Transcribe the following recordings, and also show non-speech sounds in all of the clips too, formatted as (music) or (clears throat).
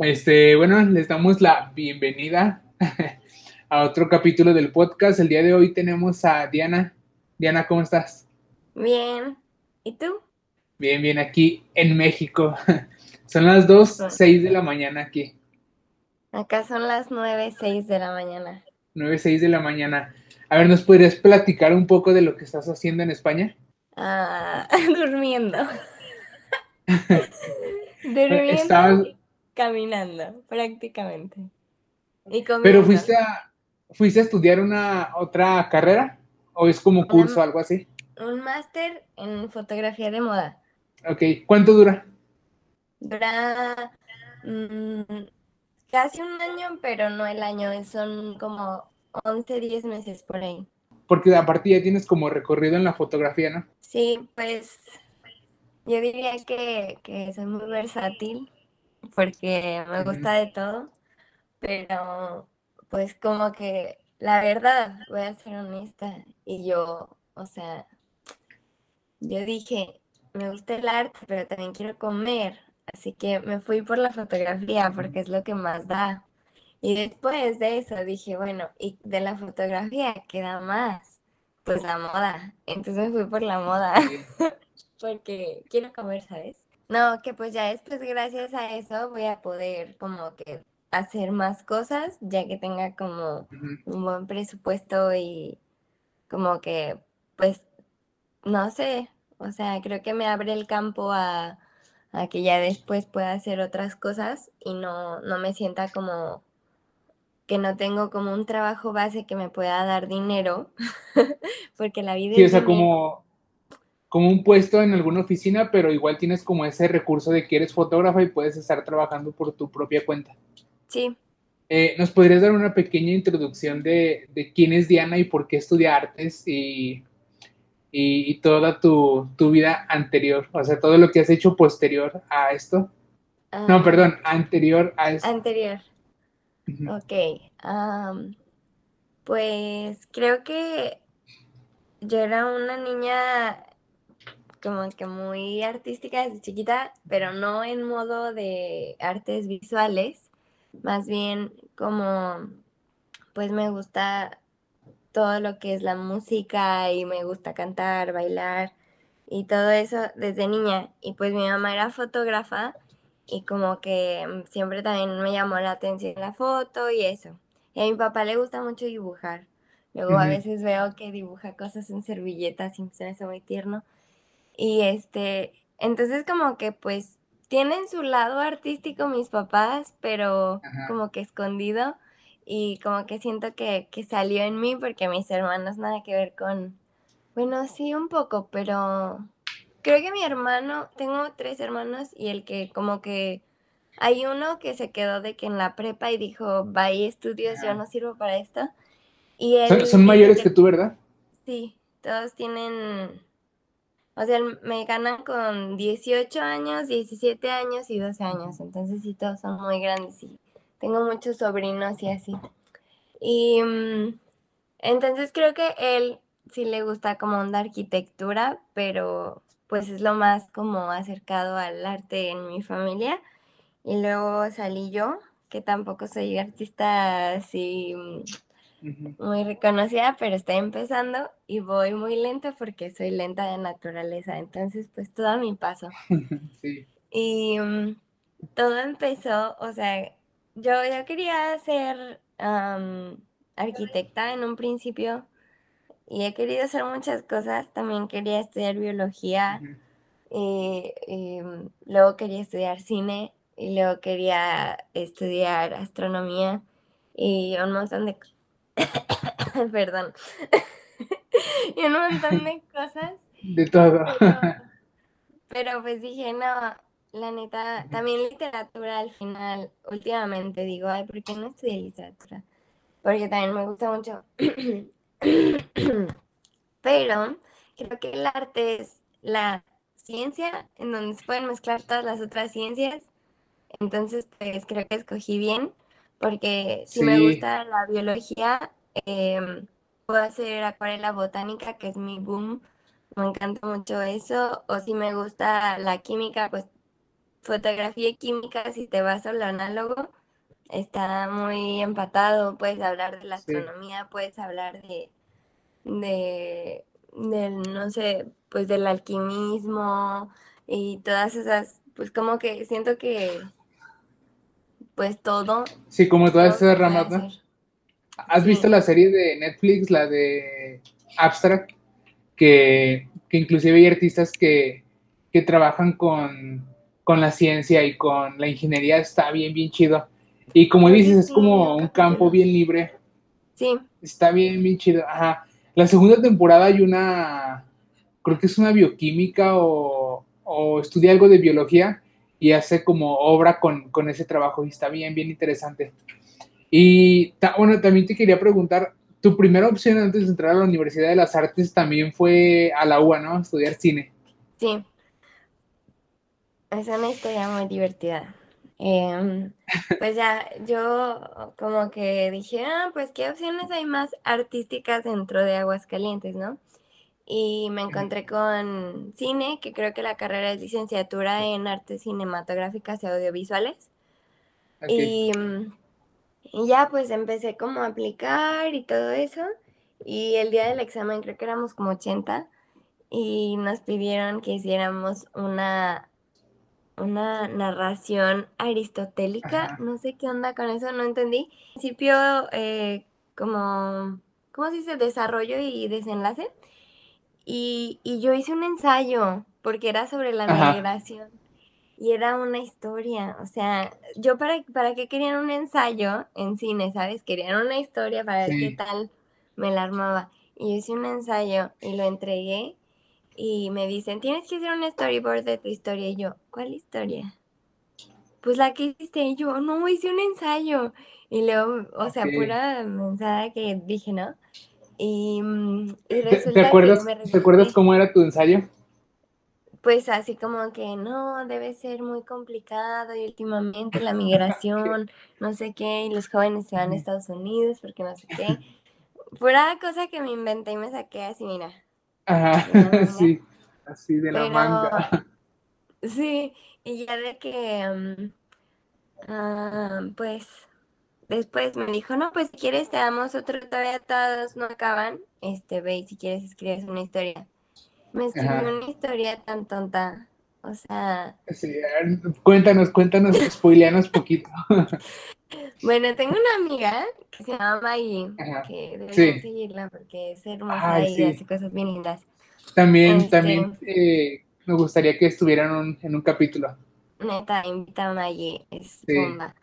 Este, bueno, les damos la bienvenida (laughs) a otro capítulo del podcast. El día de hoy tenemos a Diana. Diana, ¿cómo estás? Bien. ¿Y tú? Bien, bien, aquí en México. (laughs) Son las 2, 6 de la mañana aquí. Acá son las 9, 6 de la mañana. 9, 6 de la mañana. A ver, ¿nos podrías platicar un poco de lo que estás haciendo en España? Ah, (laughs) durmiendo. durmiendo. Caminando, prácticamente. Y Pero fuiste a, fuiste a estudiar una otra carrera o es como curso o algo así? Un máster en fotografía de moda. Ok, ¿cuánto dura? Dura mm, casi un año, pero no el año, son como 11, 10 meses por ahí. Porque aparte ya tienes como recorrido en la fotografía, ¿no? Sí, pues yo diría que, que soy muy versátil porque me gusta de todo, pero pues como que la verdad, voy a ser honesta, y yo, o sea, yo dije, me gusta el arte, pero también quiero comer, así que me fui por la fotografía porque es lo que más da. Y después de eso dije, bueno, y de la fotografía queda más, pues la moda. Entonces me fui por la moda, (laughs) porque quiero comer, ¿sabes? No, que pues ya después gracias a eso voy a poder como que hacer más cosas, ya que tenga como un buen presupuesto y como que pues no sé, o sea, creo que me abre el campo a, a que ya después pueda hacer otras cosas y no, no me sienta como que no tengo como un trabajo base que me pueda dar dinero, (laughs) porque la vida sí, es... como como un puesto en alguna oficina, pero igual tienes como ese recurso de que eres fotógrafa y puedes estar trabajando por tu propia cuenta. Sí. Eh, ¿Nos podrías dar una pequeña introducción de, quién es Diana y por qué estudia artes y, y, toda tu, vida anterior? O sea, todo lo que has hecho posterior a esto. no, ah. perdón, anterior a esto. Anterior. Ok. pues creo que yo era una niña como que muy artística desde chiquita, pero no en modo de artes visuales, más bien como pues me gusta todo lo que es la música y me gusta cantar, bailar y todo eso desde niña. Y pues mi mamá era fotógrafa y como que siempre también me llamó la atención la foto y eso. Y a mi papá le gusta mucho dibujar. Luego a veces veo que dibuja cosas en servilletas y se me hace muy tierno. Y este, entonces como que pues tienen su lado artístico mis papás, pero como que escondido y como que siento que, que, salió en mí porque mis hermanos nada que ver con, bueno, sí un poco, pero creo que mi hermano, tengo tres hermanos y el que como que hay uno que se quedó de que en la prepa y dijo, vaya estudios, yo no sirvo para esto. Y son, son mayores que tú, ¿verdad? Sí, todos tienen o sea, me ganan con 18 años, 17 años y 12 años. Entonces sí, todos son muy grandes y tengo muchos sobrinos y así. Y mm, entonces creo que él sí le gusta como onda arquitectura, pero pues es lo más como acercado al arte en mi familia. Y luego salí yo, que tampoco soy artista así muy reconocida, pero estoy empezando y voy muy lento porque soy lenta de naturaleza, entonces pues todo a mi paso. (laughs) Y mm, todo empezó, o sea, yo, yo quería ser arquitecta en un principio y he querido hacer muchas cosas, también quería estudiar biología, y, mm, luego quería estudiar cine y luego quería estudiar astronomía y un montón de cosas (laughs) Perdón. (laughs) y un montón de cosas. De todo. (laughs) Pero, pues dije, no, la neta, también literatura al final, últimamente digo, ay, ¿por qué no estudié literatura? Porque también me gusta mucho. (clears throat) Pero creo que el arte es la ciencia en donde se pueden mezclar todas las otras ciencias. Entonces, pues creo que escogí bien porque si me gusta la biología, em, puedo hacer acuarela botánica, que es mi boom, me encanta mucho eso, o si me gusta la química, pues fotografía y química, si te vas a lo análogo, está muy empatado. Puedes hablar de la astronomía, puedes hablar de, de, del, no sé, pues del alquimismo y todas esas, pues como que siento que, pues todo. Sí, como todas esas ramas, ¿no? ¿Has visto la serie de Netflix, la de Abstract? Que, que inclusive hay artistas que, que trabajan con, con, la ciencia y con la ingeniería, está bien, bien chido. Y como dices, es como un campo bien libre. Sí. Está bien, bien chido. Ajá. La segunda temporada hay una, creo que es una bioquímica o, o estudia algo de biología y hace como obra con, con, ese trabajo y está bien, bien interesante. Y bueno, también te quería preguntar, tu primera opción antes de entrar a la Universidad de las Artes también fue a la UA, ¿no? Estudiar cine. Sí. Es una historia muy divertida. Em, (laughs) pues ya, yo como que dije, ah, pues qué opciones hay más artísticas dentro de Aguascalientes, ¿no? Y me encontré con cine, que creo que la carrera es licenciatura en artes cinematográficas y audiovisuales. Y mm, y ya pues empecé como a aplicar y todo eso. Y el día del examen creo que éramos como 80 y nos pidieron que hiciéramos una, una narración aristotélica. No sé qué onda con eso, no entendí. Al principio, eh, como, ¿cómo se dice? Desarrollo y desenlace. Y, y, yo hice un ensayo porque era sobre la migración y era una historia, o sea, yo para, para qué querían un ensayo en cine, ¿sabes? Querían una historia para ver qué tal me la armaba. Y yo hice un ensayo y lo entregué y me dicen, tienes que hacer un storyboard de tu historia. Y yo, ¿cuál historia? Pues la que hiciste. Y yo, no, hice un ensayo. Y luego, o sea, pura mensaje que dije, ¿no? Y, mm, resulta ¿Te, acuerdas, ¿Te acuerdas cómo era tu ensayo? pues así como que no, debe ser muy complicado y últimamente la migración, (laughs) no sé qué, y los jóvenes se van a Estados Unidos porque no sé qué. Pura cosa que me inventé y me saqué así, mira. Ajá, (laughs) sí, así de la manga. (laughs) Sí, y ya de que, mm, ah, pues, después me dijo, no, pues si quieres te damos otro, todavía todos no acaban, este, ve, si quieres escribes una historia. Me escribió una historia tan tonta. O sea. cuéntanos, cuéntanos, spoileanos poquito. (laughs) bueno, tengo una amiga que se llama Maggie, que deben seguirla porque es hermosa y hace cosas bien lindas. También, este, también eh, me gustaría que estuvieran en un capítulo. Neta, invita a Maggie, es bomba.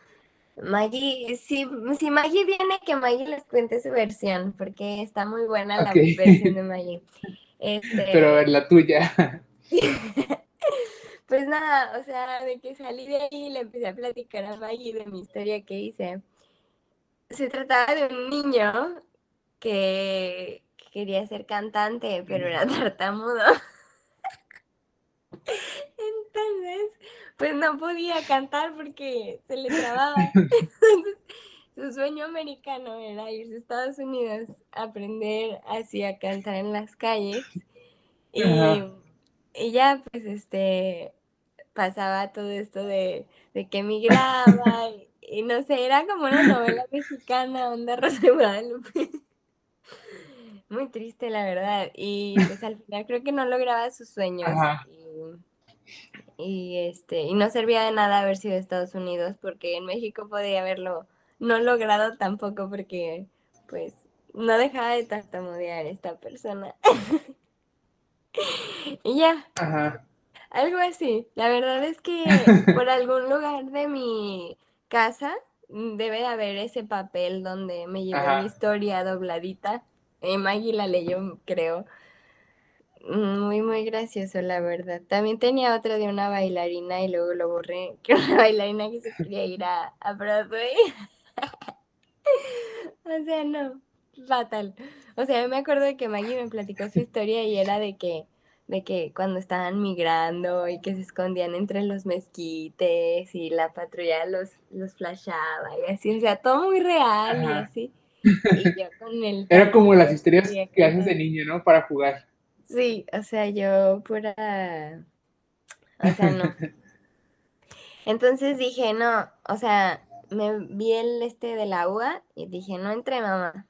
Maggie, si, si Maggie viene, que Maggie les cuente su versión, porque está muy buena la versión de Maggie. (laughs) Este, Pero en la tuya. (laughs) pues nada, o sea, de que salí de ahí y le empecé a platicar a Maggie de mi historia que hice. Se trataba de un niño que quería ser cantante, pero era tartamudo. Entonces, pues no podía cantar porque se le trababa. (laughs) su sueño americano era irse a Estados Unidos a aprender así a cantar en las calles. Y, ella pues, este, pasaba todo esto de, que emigraba y, no sé, era como una novela (laughs) mexicana, onda Rosa de Guadalupe. Muy triste, la verdad. Y pues al final creo que no lograba sus sueños. Y, y, este, y no servía de nada haber sido Estados Unidos porque en México podía haberlo no logrado tampoco porque pues no dejaba de tartamudear esta persona. (laughs) y ya. Ajá. Algo así. La verdad es que (laughs) por algún lugar de mi casa debe de haber ese papel donde me llevé mi historia dobladita. Eh, Maggie la leyó, creo. Muy, muy gracioso, la verdad. También tenía otro de una bailarina y luego lo borré, (laughs) que una bailarina que se quería ir a, a Broadway. (laughs) o sea, no, fatal. O sea, me acuerdo de que Maggie me platicó su historia y era de que, de que cuando estaban migrando y que se escondían entre los mezquites y la patrulla los, los flashaba y así, o sea, todo muy real y así. (laughs) Y yo con el... Era como las historias que haces de niño, ¿no? Para jugar. Sí, o sea, yo pura... O sea, no. (laughs) Entonces dije, no, o sea, me vi el este de la UA y dije, no entré, mamá.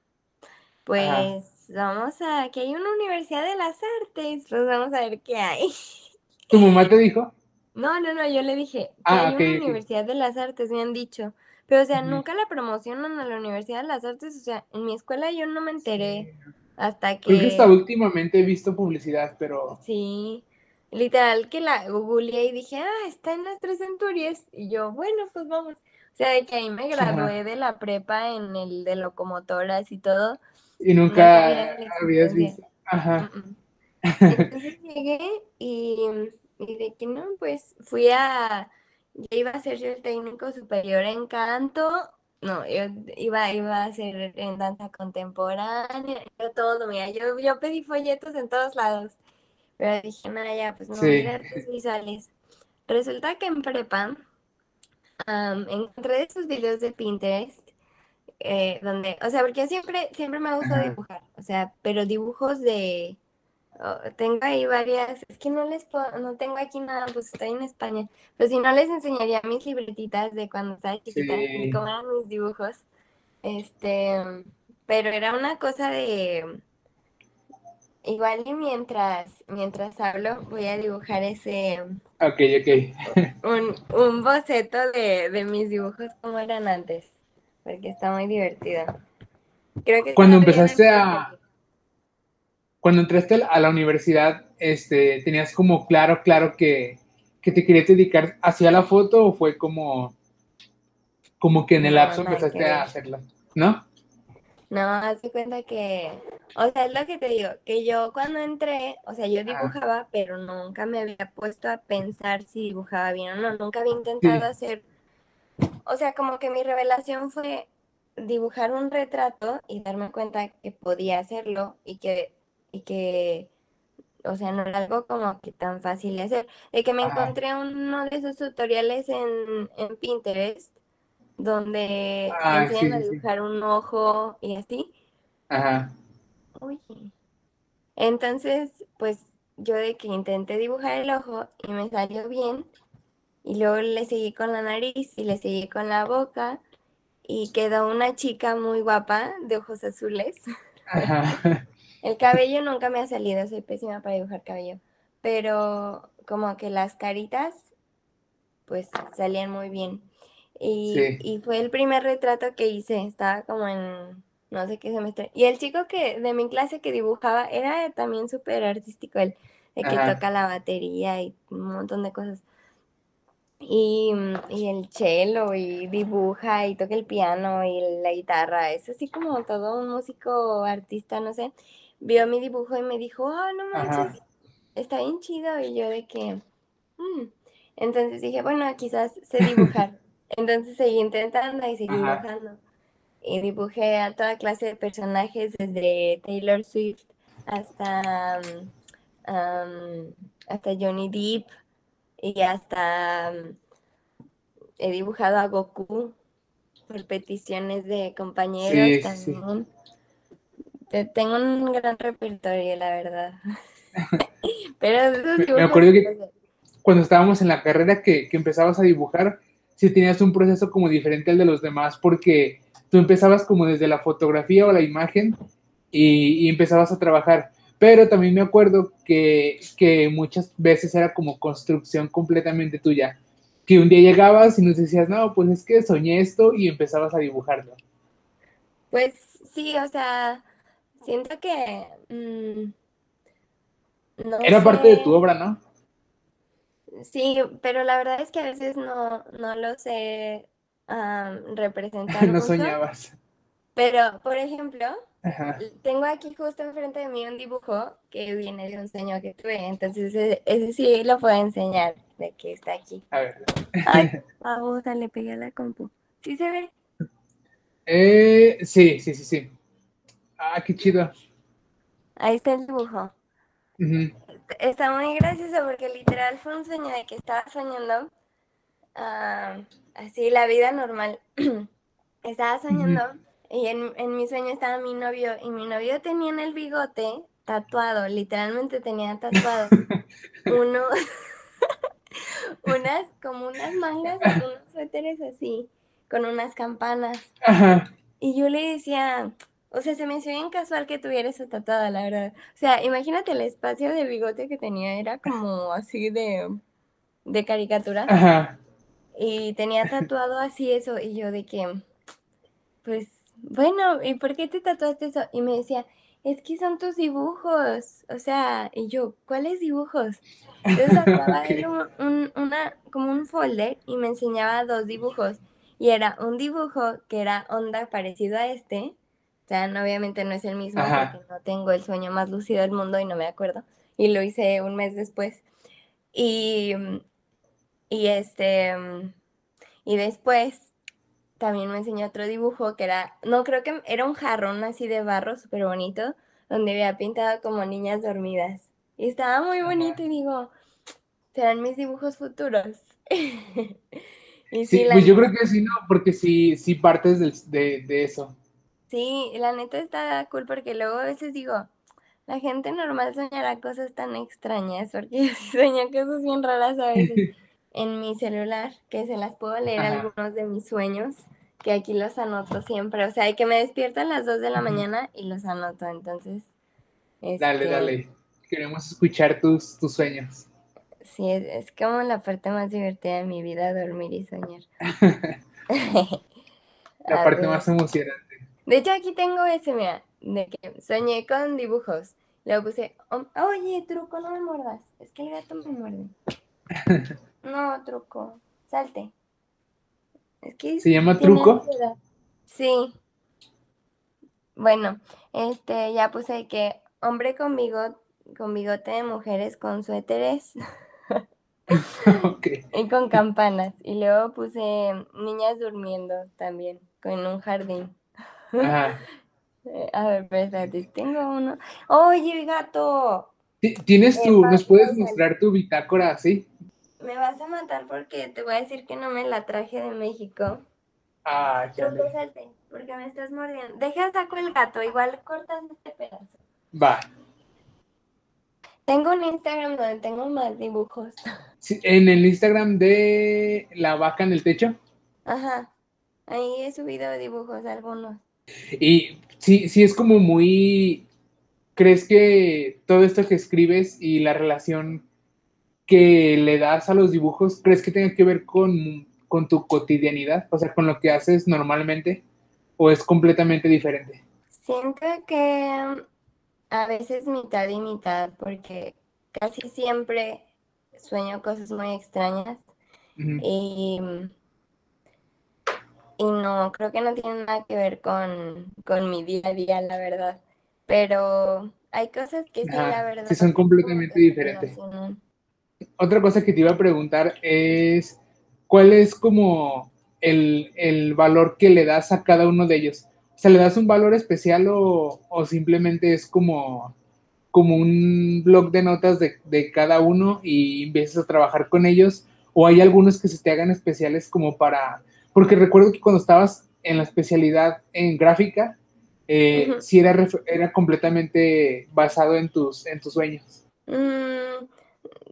Pues vamos a, que hay una universidad de las artes, pues vamos a ver qué hay. (laughs) ¿Tu mamá te dijo? No, no, no, yo le dije, que ah, hay una universidad de las artes, me han dicho. Pero, o sea, nunca la promocionan a la Universidad de las Artes. O sea, en mi escuela yo no me enteré hasta que... Creo hasta últimamente he visto publicidad, pero... Sí, literal que la googleé y dije, ah, está en las tres centurias. Y yo, bueno, pues vamos. O sea, de que ahí me gradué de la prepa en el de locomotoras y todo. Y nunca habías visto. Ajá. Entonces llegué y, y de que no, pues fui a yo iba a ser yo el técnico superior en canto, no, yo iba, iba a ser en danza contemporánea, yo todo, mira, yo, yo pedí folletos en todos lados, pero dije, nada, ya, pues no, sí. artes visuales. Resulta que en prepa encontré esos videos de Pinterest, eh, donde, o sea, porque siempre, siempre me ha gustado dibujar, o sea, pero dibujos de Oh, tengo ahí varias, es que no les puedo, no tengo aquí nada, pues estoy en España, pero si no les enseñaría mis libretitas de cuando estaba chiquita, cómo eran mis dibujos, este, pero era una cosa de, igual y mientras, mientras hablo voy a dibujar ese, ok, ok, (laughs) un, un boceto de, de mis dibujos como eran antes, porque está muy divertido. Creo que cuando empezaste a cuando entraste a la universidad, este, ¿tenías como claro, claro que, te querías dedicar hacia la foto o fue como, como que en el lapso empezaste a hacerla? ¿No? No, hazte cuenta que, o sea, es lo que te digo, que yo cuando entré, o sea, yo dibujaba, pero nunca me había puesto a pensar si dibujaba bien o no, nunca había intentado hacer, o sea, como que mi revelación fue dibujar un retrato y darme cuenta que podía hacerlo y que y que, o sea, no era algo como que tan fácil de hacer. De que me encontré uno de esos tutoriales en, Pinterest donde ah, enseñan a dibujar un ojo y así. Ajá. Uy. Entonces, pues yo de que intenté dibujar el ojo y me salió bien. Y luego le seguí con la nariz y le seguí con la boca. Y quedó una chica muy guapa de ojos azules. Ajá. (laughs) (laughs) El cabello nunca me ha salido, soy pésima para dibujar cabello, pero como que las caritas, pues salían muy bien. Y, fue el primer retrato que hice, estaba como en no sé qué semestre. Y el chico que de mi clase que dibujaba era también súper artístico, él, de que toca la batería y un montón de cosas. Y, y, el cello y dibuja y toca el piano y la guitarra, es así como todo un músico artista, no sé vio mi dibujo y me dijo, oh, no manches, está bien chido. Y yo de que, mm". entonces dije, bueno, quizás sé dibujar. (laughs) entonces seguí intentando y seguí dibujando. Y dibujé a toda clase de personajes, desde Taylor Swift hasta, hasta Johnny Depp y hasta he dibujado a Goku por peticiones de compañeros también tengo un gran repertorio, la verdad. (laughs) Pero me, acuerdo que cuando estábamos en la carrera que, empezabas a dibujar, sí tenías un proceso como diferente al de los demás, porque tú empezabas como desde la fotografía o la imagen y, empezabas a trabajar. Pero también me acuerdo que, que, muchas veces era como construcción completamente tuya. Que un día llegabas y nos decías, no, pues es que soñé esto y empezabas a dibujarlo. Pues sí, o sea, Siento que... Mm, Era parte de tu obra, ¿no? Sí, pero la verdad es que a veces no, no lo sé representar. (laughs) no soñabas. Pero, por ejemplo, tengo aquí justo enfrente de mí un dibujo que viene de un sueño que tuve. Entonces, ese, sí lo puedo enseñar de que está aquí. A ver. Ay, (laughs) vamos, le pegué a la compu. ¿Sí se ve? Eh, sí, sí, sí, sí. Ah, qué chido. Ahí está el dibujo. Está muy gracioso porque literal fue un sueño de que estaba soñando ah, así la vida normal. (clears throat) estaba soñando y en, en, mi sueño estaba mi novio y mi novio tenía en el bigote tatuado, literalmente tenía tatuado (laughs) uno, (laughs) unas, como unas mangas, unos suéteres así, con unas campanas. Ajá. Y yo le decía, o sea, se me hacía bien casual que tuviera esa tatuada, la verdad. O sea, imagínate el espacio de bigote que tenía, era como así de, de caricatura. Ajá. Y tenía tatuado así eso, y yo de que, pues, bueno, ¿y por qué te tatuaste eso? Y me decía, es que son tus dibujos. O sea, y yo, ¿cuáles dibujos? Entonces sacaba (laughs) Ok. él un, un- una, como un folder y me enseñaba dos dibujos. Y era un dibujo que era onda parecido a este. O sea, no, obviamente no es el mismo Ajá. porque no tengo el sueño más lúcido del mundo y no me acuerdo. Y lo hice un mes después. Y, y este, mm, y después también me enseñó otro dibujo que era, no creo que era un jarrón así de barro súper bonito, donde había pintado como niñas dormidas. Y estaba muy Ajá. bonito y digo, serán mis dibujos futuros. (laughs) y Sí, pues yo creo que sí, no, porque sí, sí partes del- de, de eso. Sí, la neta está cool porque luego a veces digo, la gente normal soñará cosas tan extrañas, porque (laughs) yo sueño cosas bien raras a veces (laughs) en mi celular, que se las puedo leer Ajá. algunos de mis sueños, que aquí los anoto siempre. O sea, que me despierto a las 2 de la mañana y los anoto. Entonces, Dale, este, dale. Queremos escuchar tus, tus sueños. sí, es, es como la parte más divertida de mi vida, dormir y soñar. (laughs) La parte más emocionante. De hecho, aquí tengo ese, mira, de que soñé con dibujos. Le puse, "Om- oye, truco, no me muerdas. Es que el gato me muerde. (laughs) No, truco, salte. Es que ¿Se llama truco? ansiedad. Sí. Bueno, este, ya puse que hombre con bigote, con bigote de mujeres con suéteres (laughs) Ok. y con campanas. Y luego puse niñas durmiendo también, con un jardín. Ajá. Eh, (laughs) A ver, espérate, tengo uno. Oye, gato, Ti- ¿Tienes Eh, tu, pa- nos puedes mostrar tu bitácora así? me vas a matar porque te voy a decir que no me la traje de México. Ah, ya porque me estás mordiendo. Deja saco el gato, igual cortas este pedazo. Va. Tengo un Instagram donde tengo más dibujos. (laughs) Sí, en el Instagram de la vaca en el techo. Ajá. Ahí he subido dibujos algunos. Y sí, sí es como muy. ¿Crees que todo esto que escribes y la relación que le das a los dibujos, crees que tenga que ver con, con tu cotidianidad? O sea, con lo que haces normalmente, o es completamente diferente? Siento que a veces mitad y mitad, porque casi siempre sueño cosas muy extrañas y, y no, creo que no tiene nada que ver con, con mi día a día, la verdad. Pero hay cosas que sí, la verdad, sí son completamente diferentes. Otra cosa que te iba a preguntar es, ¿cuál es como el, el valor que le das a cada uno de ellos? O sea, ¿le das un valor especial o, o simplemente es como, como un blog de notas de, de cada uno y empiezas a trabajar con ellos? ¿O hay algunos que se te hagan especiales como para... Porque recuerdo que cuando estabas en la especialidad en gráfica, eh, sí era, era completamente basado en tus, en tus sueños. Mm,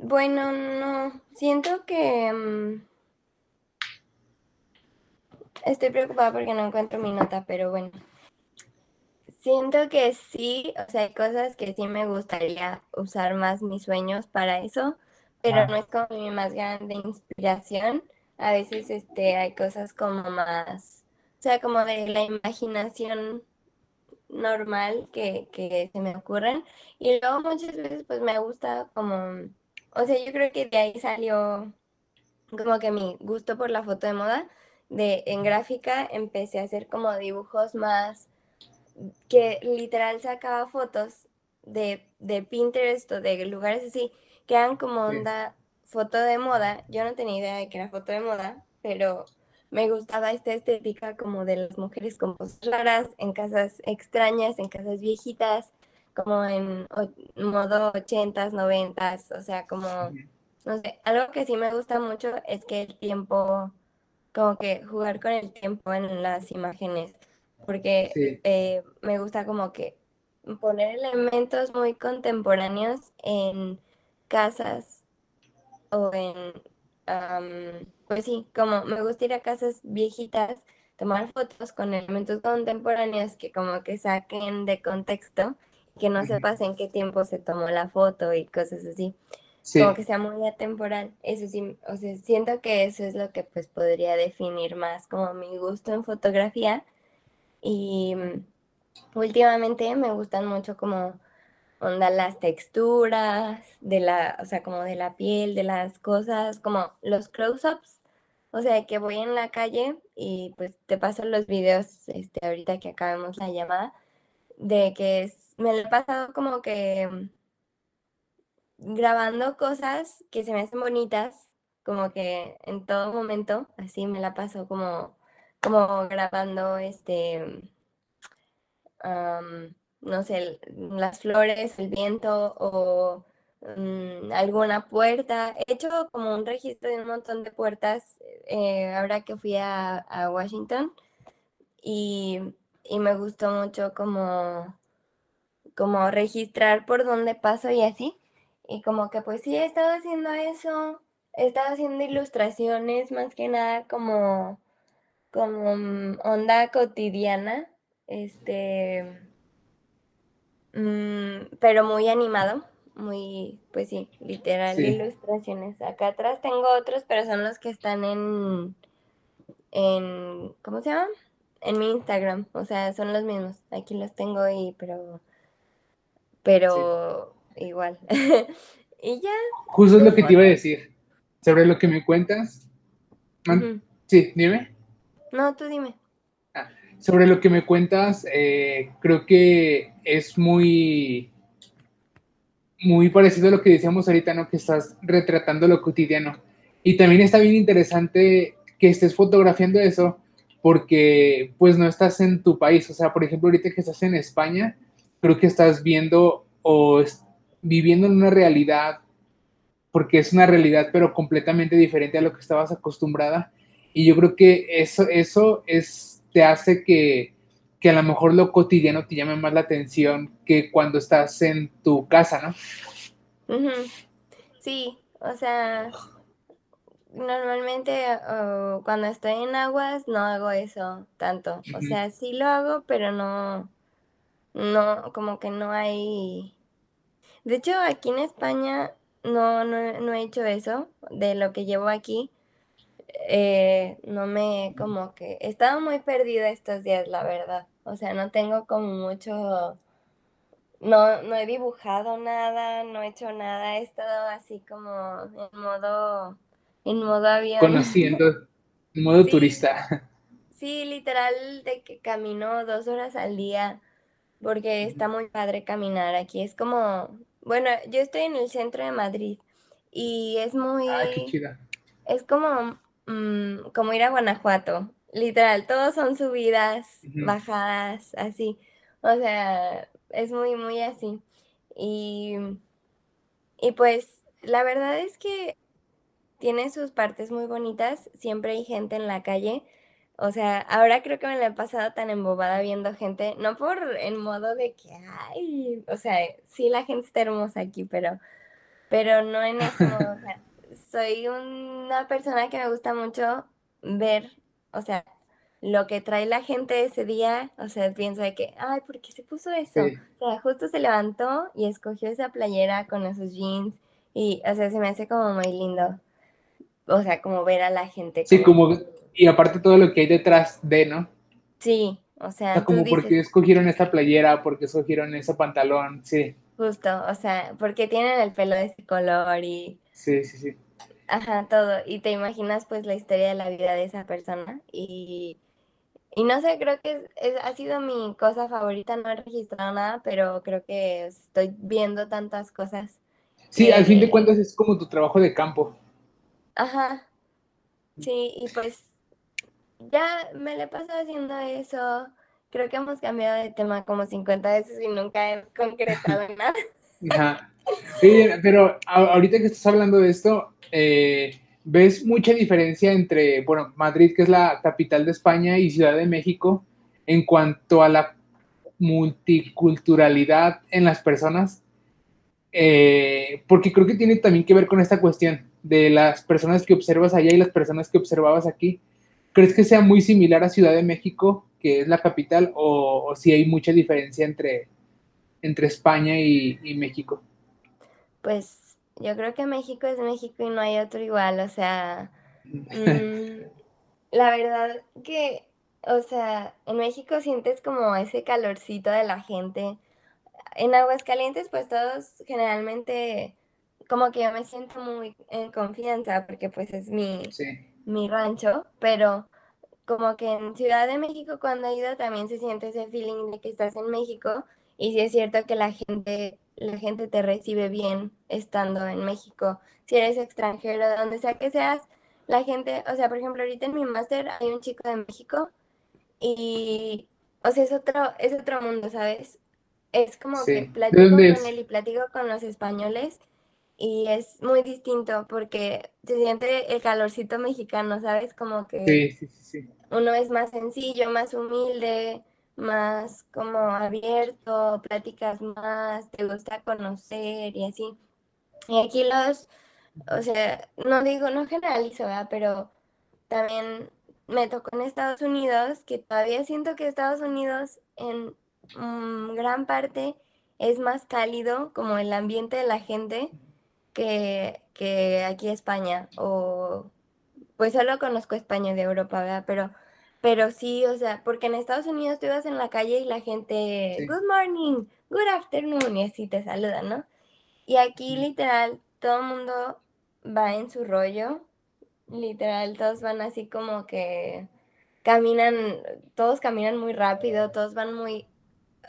bueno, no, siento que mm, estoy preocupada porque no encuentro mi nota, pero bueno. Siento que sí, o sea, hay cosas que sí me gustaría usar más mis sueños para eso, pero Ah. no es como mi más grande inspiración. A veces este, hay cosas como más, o sea, como de la imaginación normal que, que se me ocurren. Y luego muchas veces pues me gusta como, o sea, yo creo que de ahí salió como que mi gusto por la foto de moda. De, en gráfica empecé a hacer como dibujos más que literal sacaba fotos de, de Pinterest o de lugares así, que eran como onda foto de moda. Yo no tenía idea de que era foto de moda, pero me gustaba esta estética como de las mujeres con poses raras, en casas extrañas, en casas viejitas, como en modo ochentas, noventas, o sea, como, no sé, algo que sí me gusta mucho es que el tiempo, como que jugar con el tiempo en las imágenes, porque Sí. eh, me gusta como que poner elementos muy contemporáneos en casas o en pues sí, como me gusta ir a casas viejitas, tomar fotos con elementos contemporáneos que como que saquen de contexto, que no se sepas en qué tiempo se tomó la foto y cosas así. Como que sea muy atemporal. Eso sí, o sea, siento que eso es lo que pues podría definir más como mi gusto en fotografía. Y mm, últimamente me gustan mucho como onda las texturas de la, o sea, como de la piel, de las cosas, como los close-ups. O sea, que voy en la calle y pues te paso los videos, este, ahorita que acabemos la llamada, de que me lo he pasado como que mm, grabando cosas que se me hacen bonitas, como que en todo momento, así me la paso como, como grabando este no sé, las flores, el viento o mm, alguna puerta. He hecho como un registro de un montón de puertas eh, ahora que fui a, Washington y, me gustó mucho como, como registrar por dónde paso y así. Y como que pues sí, he estado haciendo eso, he estado haciendo ilustraciones más que nada como, como mm, onda cotidiana. Este, Mm, pero muy animado, muy, pues sí, literal ilustraciones. Acá atrás tengo otros, pero son los que están en, en, ¿cómo se llama? En mi Instagram, o sea, son los mismos. Aquí los tengo ahí, pero, pero igual. (laughs) y ya. Justo es lo que te iba a decir. Sobre lo que me cuentas. Sí, dime. No, tú dime sobre lo que me cuentas, eh, creo que es muy, muy parecido a lo que decíamos ahorita, ¿no? Que estás retratando lo cotidiano. Y también está bien interesante que estés fotografiando eso porque pues no estás en tu país. O sea, por ejemplo, ahorita que estás en España, creo que estás viendo o viviendo en una realidad, porque es una realidad, pero completamente diferente a lo que estabas acostumbrada. Y yo creo que eso, eso es te hace que, a lo mejor lo cotidiano te llame más la atención que cuando estás en tu casa, ¿no? Sí, o sea, normalmente cuando estoy en aguas no hago eso tanto. O sea, sí lo hago, pero no, no, como que no hay... De hecho, aquí en España no, no, no he hecho eso de lo que llevo aquí eh, no me como que he estado muy perdida estos días, la verdad. O sea, no tengo como mucho, no, no he dibujado nada, no he hecho nada, he estado así como en modo, en modo avión. Conociendo, en modo turista. Sí, literal de que camino dos horas al día, porque está muy padre caminar aquí. Es como, bueno, yo estoy en el centro de Madrid y es muy... Es como Mm, como ir a Guanajuato, literal, todos son subidas, bajadas, así. O sea, es muy, muy así. Y, y pues la verdad es que tiene sus partes muy bonitas, siempre hay gente en la calle. O sea, ahora creo que me la he pasado tan embobada viendo gente, no por en modo de que, ay, o sea, sí la gente está hermosa aquí, pero, pero no en ese modo, soy una persona que me gusta mucho ver, o sea, lo que trae la gente ese día, o sea, pienso de que, ay, ¿por qué se puso eso? O sea, justo se levantó y escogió esa playera con esos jeans y, o sea, se me hace como muy lindo, o sea, como ver a la gente. Sí, como, y aparte todo lo que hay detrás de, ¿no? Sí, o sea, como porque escogieron esta playera, porque escogieron ese pantalón, sí. Justo, o sea, porque tienen el pelo de este color y... Sí, sí, sí. Ajá, todo. Y te imaginas pues la historia de la vida de esa persona. Y, y no sé, creo que es, ha sido mi cosa favorita. No he registrado nada, pero creo que estoy viendo tantas cosas. Sí, al fin de cuentas es como tu trabajo de campo. Ajá. Sí, y pues ya me le he pasado haciendo eso. Creo que hemos cambiado de tema como 50 veces y nunca he concretado (laughs) nada. Ajá. Pero ahorita que estás hablando de esto, eh, ves mucha diferencia entre, bueno, Madrid, que es la capital de España, y Ciudad de México, en cuanto a la multiculturalidad en las personas, eh, porque creo que tiene también que ver con esta cuestión. de las personas que observas allá y las personas que observabas aquí, ¿crees que sea muy similar a Ciudad de México, que es la capital, o, si hay mucha diferencia entre, entre España y, México? Pues yo creo que México es México y no hay otro igual, o sea, (laughs) mm, la verdad que, o sea, en México sientes como ese calorcito de la gente. En Aguascalientes, pues todos generalmente como que yo me siento muy en confianza porque pues es mi, mi rancho, pero como que en Ciudad de México cuando he ido también se siente ese feeling de que estás en México y sí es cierto que la gente, la gente te recibe bien estando en México. Si eres extranjero, de donde sea que seas, la gente, o sea, por ejemplo, ahorita en mi máster hay un chico de México y, o sea, es otro, es otro mundo, ¿sabes? Es como que platico con él y platico con los españoles y es muy distinto porque se siente el calorcito mexicano, ¿sabes? Como que uno es más sencillo, más humilde, más como abierto, platicas más, te gusta conocer y así. Y aquí los, o sea, no digo, no generalizo, ¿verdad? Pero también me tocó en Estados Unidos, que todavía siento que Estados Unidos en mm, gran parte es más cálido, como el ambiente de la gente que, que aquí España, o pues solo conozco España de Europa, ¿verdad? Pero, pero sí, o sea, porque en Estados Unidos tú ibas en la calle y la gente, good morning, good afternoon, y así te saludan, ¿no? Y aquí literal, todo el mundo va en su rollo, literal, todos van así como que caminan, todos caminan muy rápido, todos van muy,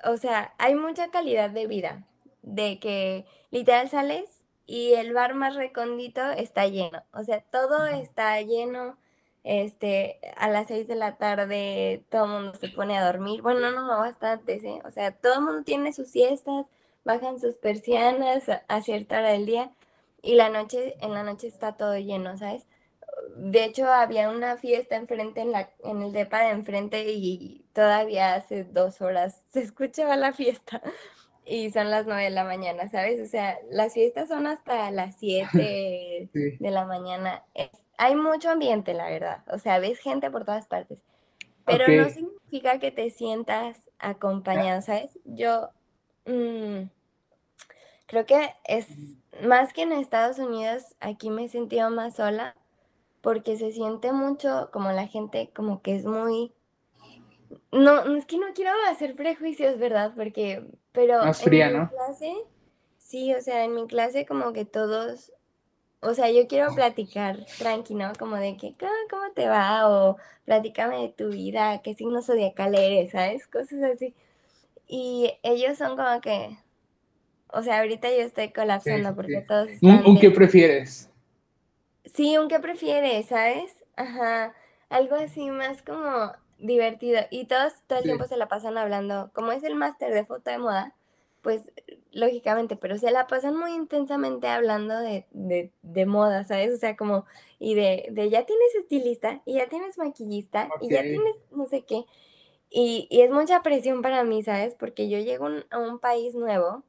o sea, hay mucha calidad de vida, de que literal sales y el bar más recóndito está lleno. O sea, todo está lleno. Este, a las seis de la tarde todo el mundo se pone a dormir. Bueno, no, no, bastante, ¿sí? O sea, todo el mundo tiene sus siestas, bajan sus persianas a, cierta hora del día y la noche, en la noche está todo lleno, ¿sabes? De hecho, había una fiesta enfrente en, la, en el depa de enfrente y todavía hace dos horas (laughs) se escuchaba la fiesta (laughs) y son las 9 de la mañana, ¿sabes? O sea, las fiestas son hasta las (laughs) 7 de la mañana. Hay mucho ambiente, la verdad. O sea, ves gente por todas partes. Pero no significa que te sientas acompañado, ¿sabes? Yo mm, creo que es más que en Estados Unidos, aquí me he sentido más sola porque se siente mucho como la gente como que es muy no, es que no quiero hacer prejuicios, ¿verdad? Porque, pero Más fría, en mi clase, sí, o sea, en mi clase como que todos, o sea, yo quiero platicar tranqui, ¿no? Como de que, ¿cómo, te va? O platícame de tu vida, qué signo zodiacal eres, ¿sabes? Cosas así. Y ellos son como que, o sea, ahorita yo estoy colapsando porque todos están ¿Un, qué prefieres? Sí, un qué prefieres, ¿sabes? Ajá, algo así más como divertido. Y todos todo el tiempo se la pasan hablando, como es el máster de foto de moda, pues lógicamente, pero se la pasan muy intensamente hablando de, de, moda, ¿sabes? O sea, como, y de, de, ya tienes estilista, y ya tienes maquillista, y ya tienes no sé qué. Y, y, es mucha presión para mí, ¿sabes? Porque yo llego a un país nuevo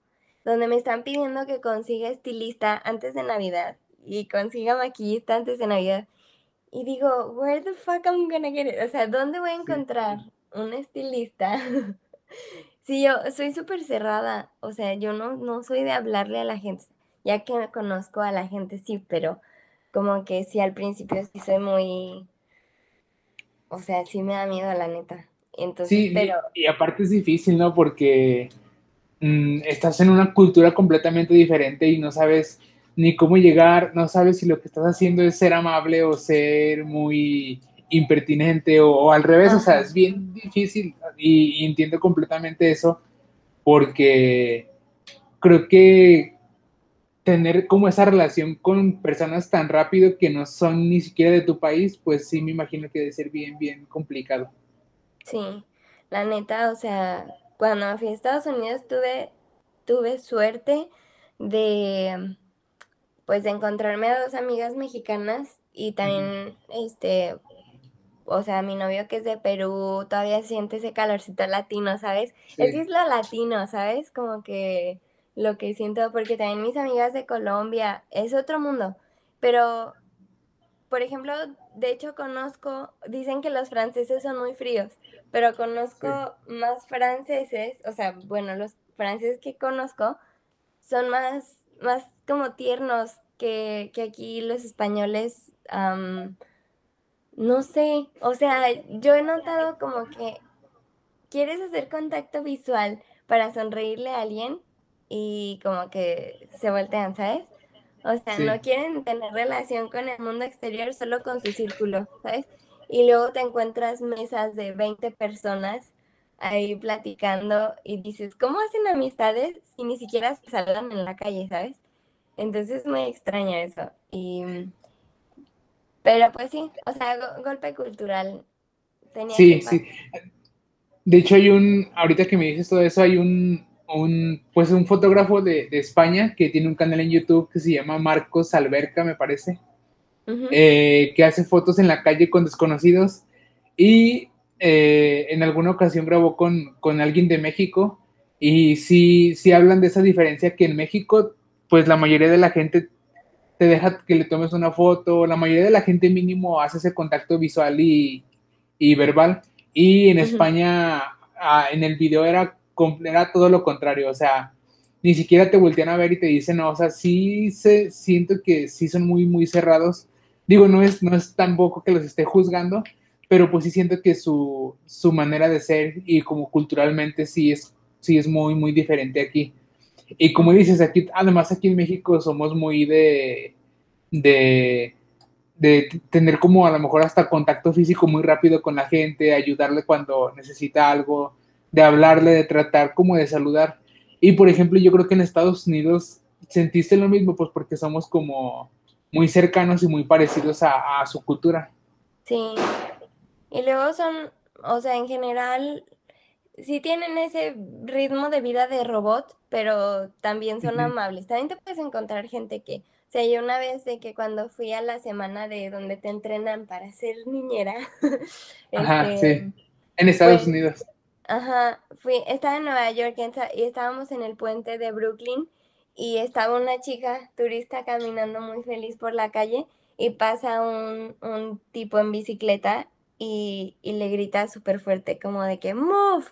donde me están pidiendo que consiga estilista antes de Navidad y consiga maquillista antes de Navidad. Y digo, where the fuck I'm gonna get it? O sea, ¿dónde voy a encontrar un estilista? (laughs) sí, yo soy súper cerrada. O sea, yo no, no soy de hablarle a la gente. Ya que conozco a la gente, sí, pero como que sí, al principio sí soy muy... O sea, sí me da miedo, la neta. Entonces, sí, pero... y aparte es difícil, ¿no? Porque mm, estás en una cultura completamente diferente y no sabes ni cómo llegar, no sabes si lo que estás haciendo es ser amable o ser muy impertinente o, al revés, o sea, es bien difícil y, entiendo completamente eso porque creo que tener como esa relación con personas tan rápido que no son ni siquiera de tu país, pues sí me imagino que debe ser bien, bien complicado. Sí, la neta, o sea, cuando fui a Estados Unidos tuve, tuve suerte de pues de encontrarme a dos amigas mexicanas y también, este, o sea, mi novio que es de Perú todavía siente ese calorcito latino, ¿sabes? Es que es lo latino, ¿sabes? Como que lo que siento, porque también mis amigas de Colombia, es otro mundo. pero, por ejemplo, de hecho conozco, dicen que los franceses son muy fríos, pero conozco más franceses, o sea, bueno, los franceses que conozco son más, más como tiernos que, aquí los españoles, no sé, o sea, yo he notado como que quieres hacer contacto visual para sonreírle a alguien y como que se voltean, ¿sabes? O sea, no quieren tener relación con el mundo exterior, solo con su círculo, ¿sabes? Y luego te encuentras mesas de 20 personas ahí platicando y dices, ¿cómo hacen amistades si ni siquiera se salgan en la calle, ¿sabes? Entonces me extraña eso. Y, pero pues sí, o sea, golpe cultural. sí, sí. De hecho hay un, ahorita que me dices todo eso, hay un, un, pues un fotógrafo de, España que tiene un canal en YouTube que se llama Marcos Alberca, me parece, eh, que hace fotos en la calle con desconocidos y eh, en alguna ocasión grabó con, con, alguien de México y sí, sí hablan de esa diferencia que en México, pues la mayoría de la gente te deja que le tomes una foto, la mayoría de la gente mínimo hace ese contacto visual y, y verbal y en España ah, en el video era era todo lo contrario, o sea, ni siquiera te voltean a ver y te dicen, no, o sea, sí se, siento que sí son muy, muy cerrados. Digo, no es, no es tampoco que los esté juzgando, pero pues sí siento que su, su manera de ser y como culturalmente sí es, sí es muy, muy diferente aquí. Y como dices, aquí, además aquí en México somos muy de, de, tener como a lo mejor hasta contacto físico muy rápido con la gente, ayudarle cuando necesita algo de hablarle, de tratar como de saludar. Y por ejemplo, yo creo que en Estados Unidos sentiste lo mismo, pues porque somos como muy cercanos y muy parecidos a, su cultura. Sí. Y luego son, o sea, en general, sí tienen ese ritmo de vida de robot, pero también son amables. También te puedes encontrar gente que, o sea, yo una vez de que cuando fui a la semana de donde te entrenan para ser niñera. (laughs) Ajá, este, sí. En Estados pues, Unidos. Ajá, fui, estaba en Nueva York y estábamos en el puente de Brooklyn y estaba una chica turista caminando muy feliz por la calle y pasa un, un tipo en bicicleta y, y le grita súper fuerte como de que ¡Move!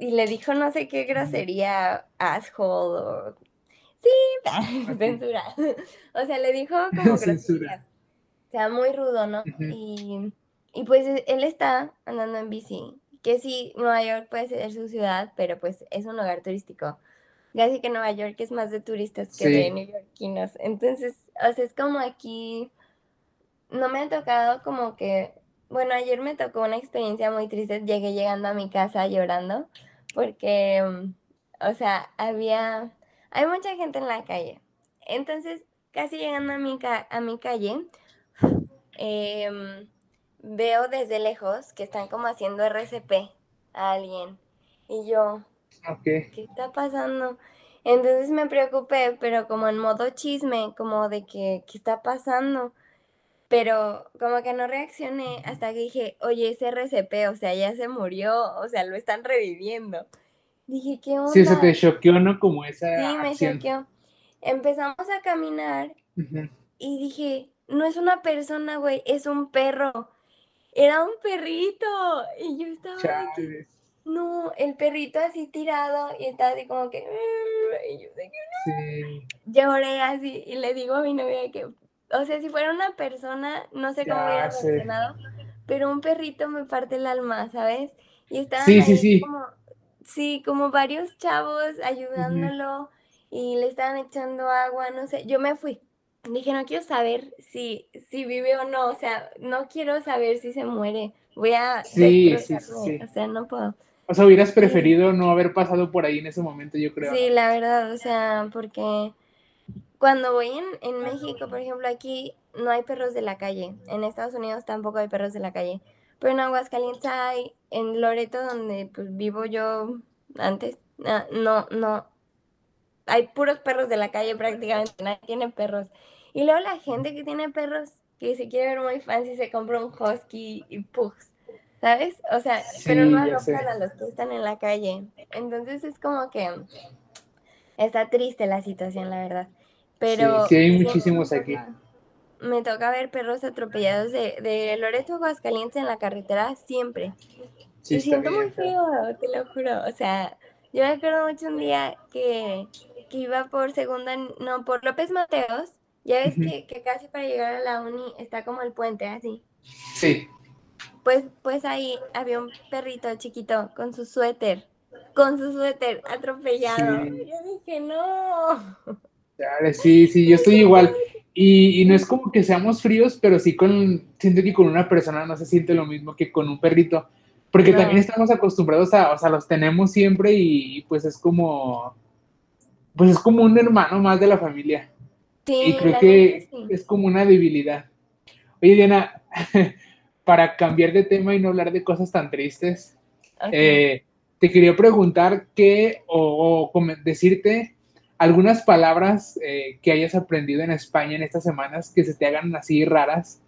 Y le dijo no sé qué grosería, asshole o... (laughs) Sí, censura. o sea, le dijo (laughs) como grosería. O sea, muy rudo, ¿no? y, y pues él está andando en bici que sí, Nueva York puede ser su ciudad, pero pues es un lugar turístico. Casi que Nueva York es más de turistas que de neoyorquinos. Entonces, o sea, es como aquí, no me ha tocado como que, bueno, ayer me tocó una experiencia muy triste, llegué llegando a mi casa llorando, porque, mm, o sea, había, hay mucha gente en la calle. Entonces, casi llegando a mi, a mi calle, eh, veo desde lejos que están como haciendo RCP a alguien. Y yo, ¿qué está pasando? Entonces me preocupé, pero como en modo chisme, como de que, ¿qué está pasando? Pero como que no reaccioné hasta que dije, oye, ese RCP, o sea, ya se murió, o sea, lo están reviviendo. Dije, ¿qué onda? Sí, se te choqueó, ¿no? Como esa. Sí, me choqueó. Empezamos a caminar y dije, no es una persona, güey, es un perro era un perrito. Y yo estaba aquí. no, el perrito así tirado y estaba así como que, y yo sé que no. Sí. Lloré así y le digo a mi novia que, o sea, si fuera una persona, no sé cómo hubiera reaccionado, pero un perrito me parte el alma, ¿sabes? Y estaban sí, sí, sí. como, sí, como varios chavos ayudándolo y le estaban echando agua, no sé, yo me fui, dije, no quiero saber si, si vive o no, o sea, no quiero saber si se muere, voy a... Sí, sí, sí. O sea, no puedo. O sea, hubieras preferido no haber pasado por ahí en ese momento, yo creo. Sí, la verdad, o sea, porque cuando voy en, en México, por ejemplo, aquí no hay perros de la calle, en Estados Unidos tampoco hay perros de la calle, pero en Aguascalientes hay, en Loreto, donde pues vivo yo antes, ah, no, no, hay puros perros de la calle prácticamente, nadie tiene perros. Y luego la gente que tiene perros, que se quiere ver muy fancy, se compra un husky y pugs, ¿sabes? O sea, pero no adoptan a los que están en la calle. Entonces es como que está triste la situación, la verdad. Pero sí, hay muchísimos aquí. me toca ver perros atropellados de, de Loreto Aguascalientes en la carretera siempre. Sí, siento muy feo, te lo juro. O sea, yo me acuerdo mucho un día que, que iba por segunda, no, por López Mateos. Ya ves que, que, casi para llegar a la uni está como el puente así. Sí. Pues, pues ahí había un perrito chiquito con su suéter, con su suéter atropellado. Yo dije, no. Sí, sí, yo estoy igual. Y, y, no es como que seamos fríos, pero sí con, siento que con una persona no se siente lo mismo que con un perrito. Porque también estamos acostumbrados a, o sea, los tenemos siempre y, pues es como, pues es como un hermano más de la familia. Sí, y creo que es como una debilidad. Oye, Diana, (laughs) para cambiar de tema y no hablar de cosas tan tristes, eh, te quería preguntar qué o, decirte algunas palabras eh, que hayas aprendido en España en estas semanas que se te hagan así raras,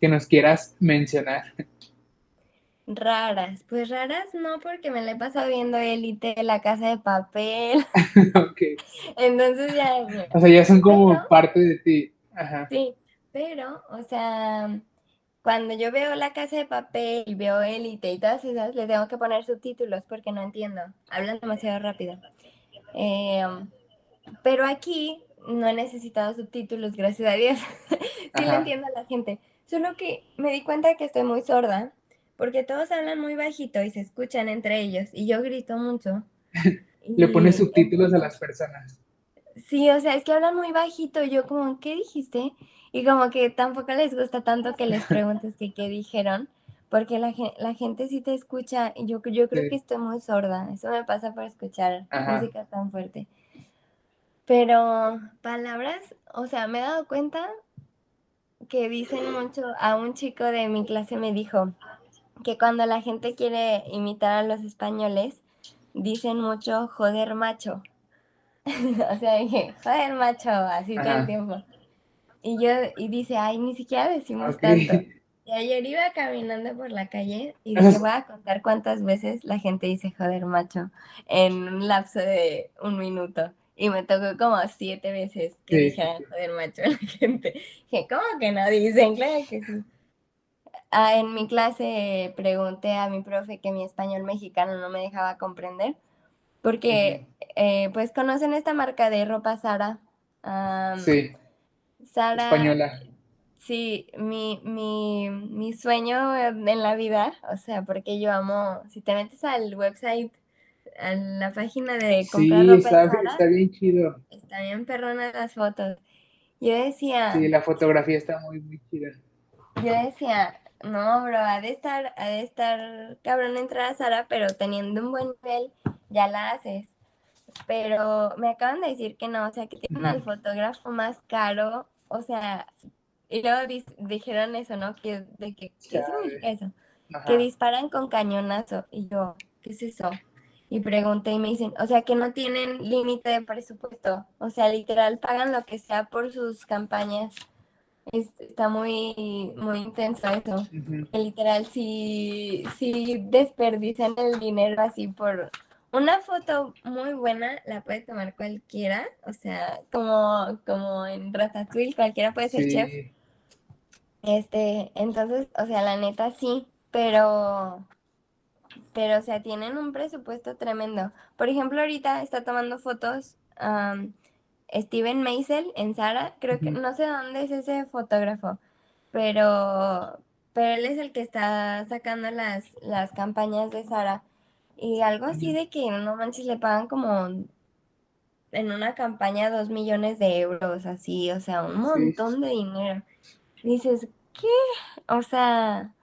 que nos quieras mencionar. Raras, pues raras no, porque me la he pasado viendo Élite, La Casa de Papel. (laughs) ok. Entonces ya. O sea, ya son como parte de ti. Ajá. Sí, pero, o sea, cuando yo veo La Casa de Papel y veo Élite y todas esas, le tengo que poner subtítulos porque no entiendo. Hablan demasiado rápido. Em, pero aquí no he necesitado subtítulos, gracias a Dios. (laughs) sí lo entiendo a la gente. Solo que me di cuenta que estoy muy sorda porque todos hablan muy bajito y se escuchan entre ellos y yo grito mucho. (laughs) Le pones subtítulos a las personas. Sí, o sea, es que hablan muy bajito, yo como, ¿qué dijiste? Y como que tampoco les gusta tanto que les preguntes que qué dijeron, porque la, la gente sí te escucha y yo, yo creo que estoy muy sorda, eso me pasa por escuchar música tan fuerte. Pero palabras, o sea, me he dado cuenta que dicen mucho, a un chico de mi clase me dijo, que cuando la gente quiere imitar a los españoles, dicen mucho joder macho. (laughs) o sea, dije, joder macho, así todo el tiempo. Y yo, y dice, ay, ni siquiera decimos tanto. (laughs) Y ayer iba caminando por la calle y dije, voy a contar cuántas veces la gente dice joder macho en un lapso de un minuto. Y me tocó como siete veces que dijeran joder macho a (laughs) la gente. Dije, ¿cómo que no dicen? Claro que sí. Ah, en mi clase pregunté a mi profe que mi español mexicano no me dejaba comprender, porque eh, pues conocen esta marca de ropa Sara. sí. Sara. Española. Sí, mi, mi, mi sueño en la vida, o sea, porque yo amo, si te metes al website, a la página de comprar ropa está, está bien chido. Está bien perrona las fotos. Yo decía... Sí, la fotografía está muy, muy chida. Yo decía, no, bro, ha de estar, ha de estar cabrón entrar a Sara, pero teniendo un buen nivel, ya la haces. Pero me acaban de decir que no, o sea, que tienen al fotógrafo más caro, o sea, y luego dijeron eso, ¿no? Que, de que, ¿Qué significa eso? Que disparan con cañonazo. Y yo, ¿qué es eso? Y pregunté y me dicen, o sea, que no tienen límite de presupuesto. O sea, literal, pagan lo que sea por sus campañas está muy, muy intenso eso. Literal, si, si desperdician el dinero así por una foto muy buena, la puede tomar cualquiera. O sea, como, como en Ratatouille, cualquiera puede ser chef. Este, entonces, o sea, la neta sí, pero, pero, o sea, tienen un presupuesto tremendo. Por ejemplo, ahorita está tomando fotos Steven Meisel en Sara, creo que no sé dónde es ese fotógrafo, pero, pero él es el que está sacando las, las campañas de Sara. Y algo así de que no manches, le pagan como en una campaña dos millones de euros, así, o sea, un montón de dinero. Dices, ¿qué? O sea,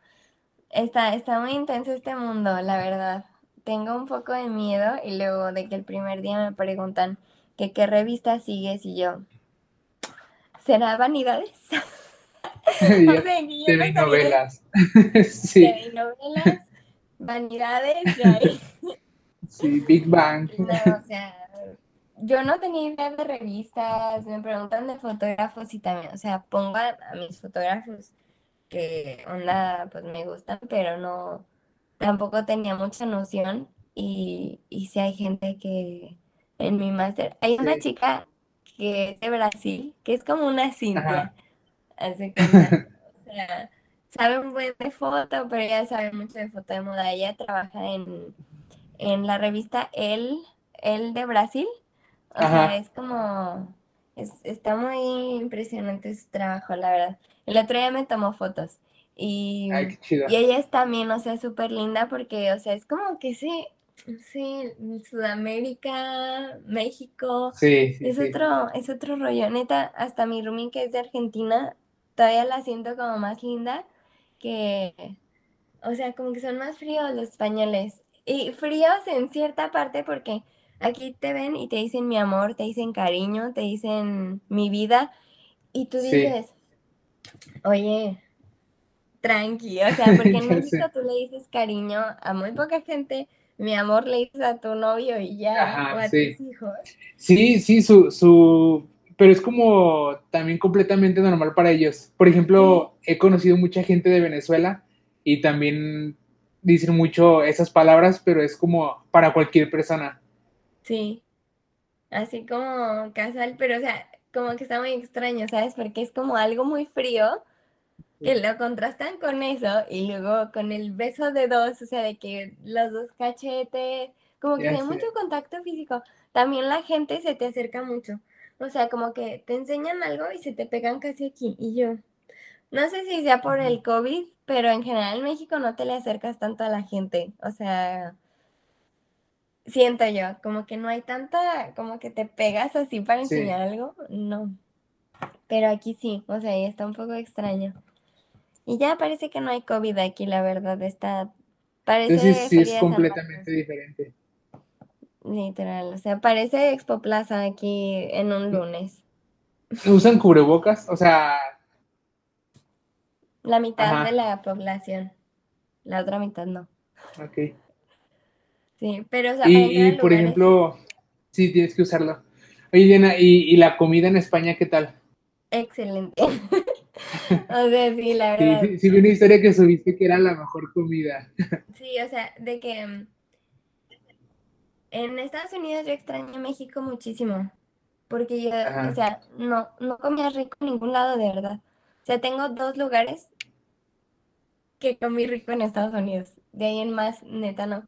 está, está muy intenso este mundo, la verdad. Tengo un poco de miedo y luego de que el primer día me preguntan, que qué revista sigues y yo. ¿Será Vanidades? (laughs) (laughs) TV novelas. (laughs) sí. TV novelas, Vanidades, sí, Big Bang. No, o sea, yo no tenía idea de revistas, me preguntan de fotógrafos y también, o sea, pongo a, mis fotógrafos que onda, pues me gustan, pero no, tampoco tenía mucha noción y, y si hay gente que, en mi máster. Hay una chica que es de Brasil, que es como una Cintia. Hace cuenta. (laughs) o sea, sabe un buen de foto, pero ella sabe mucho de foto de moda. Ella trabaja en, en la revista El, El de Brasil. O sea, es como, es, está muy impresionante su trabajo, la verdad. El otro día me tomó fotos. Y, y ella es también, o sea, súper linda porque, o sea, es como que sí, sí, Sudamérica, México, sí, es otro, es otro rollo, neta, hasta mi roomie que es de Argentina, todavía la siento como más linda que, o sea, como que son más fríos los españoles, y fríos en cierta parte porque aquí te ven y te dicen mi amor, te dicen cariño, te dicen mi vida, y tú dices, oye, tranqui, o sea, (laughs) porque en México tú le dices cariño a muy poca gente, mi amor le dices a tu novio y ya, o a tus hijos. Sí, sí, su, su, pero es como también completamente normal para ellos. Por ejemplo, he conocido mucha gente de Venezuela y también dicen mucho esas palabras, pero es como para cualquier persona. Sí, así como casual, pero o sea, como que está muy extraño, ¿sabes? Porque es como algo muy frío que lo contrastan con eso y luego con el beso de dos, o sea, de que los dos cachetes, como que hay mucho contacto físico. También la gente se te acerca mucho. O sea, como que te enseñan algo y se te pegan casi aquí. Y yo, no sé si sea por el COVID, pero en general en México no te le acercas tanto a la gente. O sea, siento yo, como que no hay tanta, como que te pegas así para enseñar algo. No. Pero aquí sí, o sea, ahí está un poco extraño. Y ya parece que no hay COVID aquí, la verdad, está... Parece sí, es completamente diferente. Literal, o sea, parece Expo Plaza aquí en un lunes. ¿Usan cubrebocas? O sea... La mitad de la población, la otra mitad no. Ok. Sí, pero... O sea, y, por ejemplo, sí, tienes que usarlo. Oye, Diana, ¿y, ¿y la comida en España qué tal? Excelente. (laughs) o sea, sí, la verdad. Sí, sí, vi una historia que subiste que era la mejor comida. (laughs) sí, o sea, de que mm, en Estados Unidos yo extraño México muchísimo. Porque yo, o sea, no, no comía rico en ningún lado de verdad. O sea, tengo dos lugares que comí rico en Estados Unidos. De ahí en más, neta, no.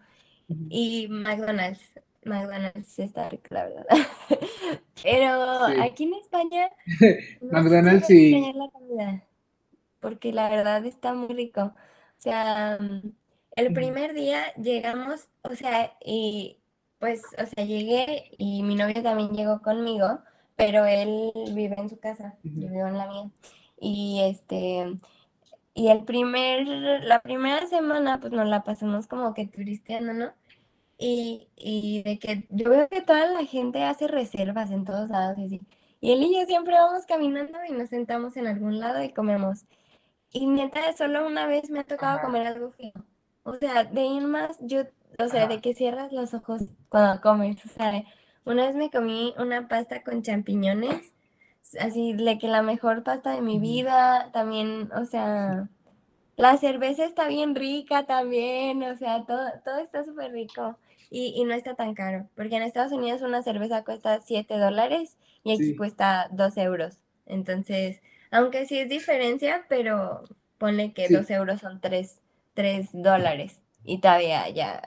Y McDonald's. McDonald's está rico, la verdad. (laughs) Pero aquí en España, (laughs) McDonald's sí. La comida, porque la verdad está muy rico. O sea, el primer día llegamos, o sea, y pues, o sea, llegué y mi novio también llegó conmigo, pero él vive en su casa, yo vivo en la mía. Y este, y el primer, la primera semana, pues nos la pasamos como que turisteando, ¿no? Y, y de que yo veo que toda la gente hace reservas en todos lados. Y, y él y yo siempre vamos caminando y nos sentamos en algún lado y comemos. Y neta, solo una vez me ha tocado comer algo feo. O sea, de ir más, yo, o sea, de que cierras los ojos cuando comes. O sea, una vez me comí una pasta con champiñones, así de que la mejor pasta de mi vida, también, o sea, la cerveza está bien rica también, o sea, todo, todo está súper rico y, no está tan caro, porque en Estados Unidos una cerveza cuesta 7 dólares y aquí cuesta 2 euros. Entonces, aunque sí es diferencia, pero ponle que 2 euros son 3, 3 dólares y todavía ya...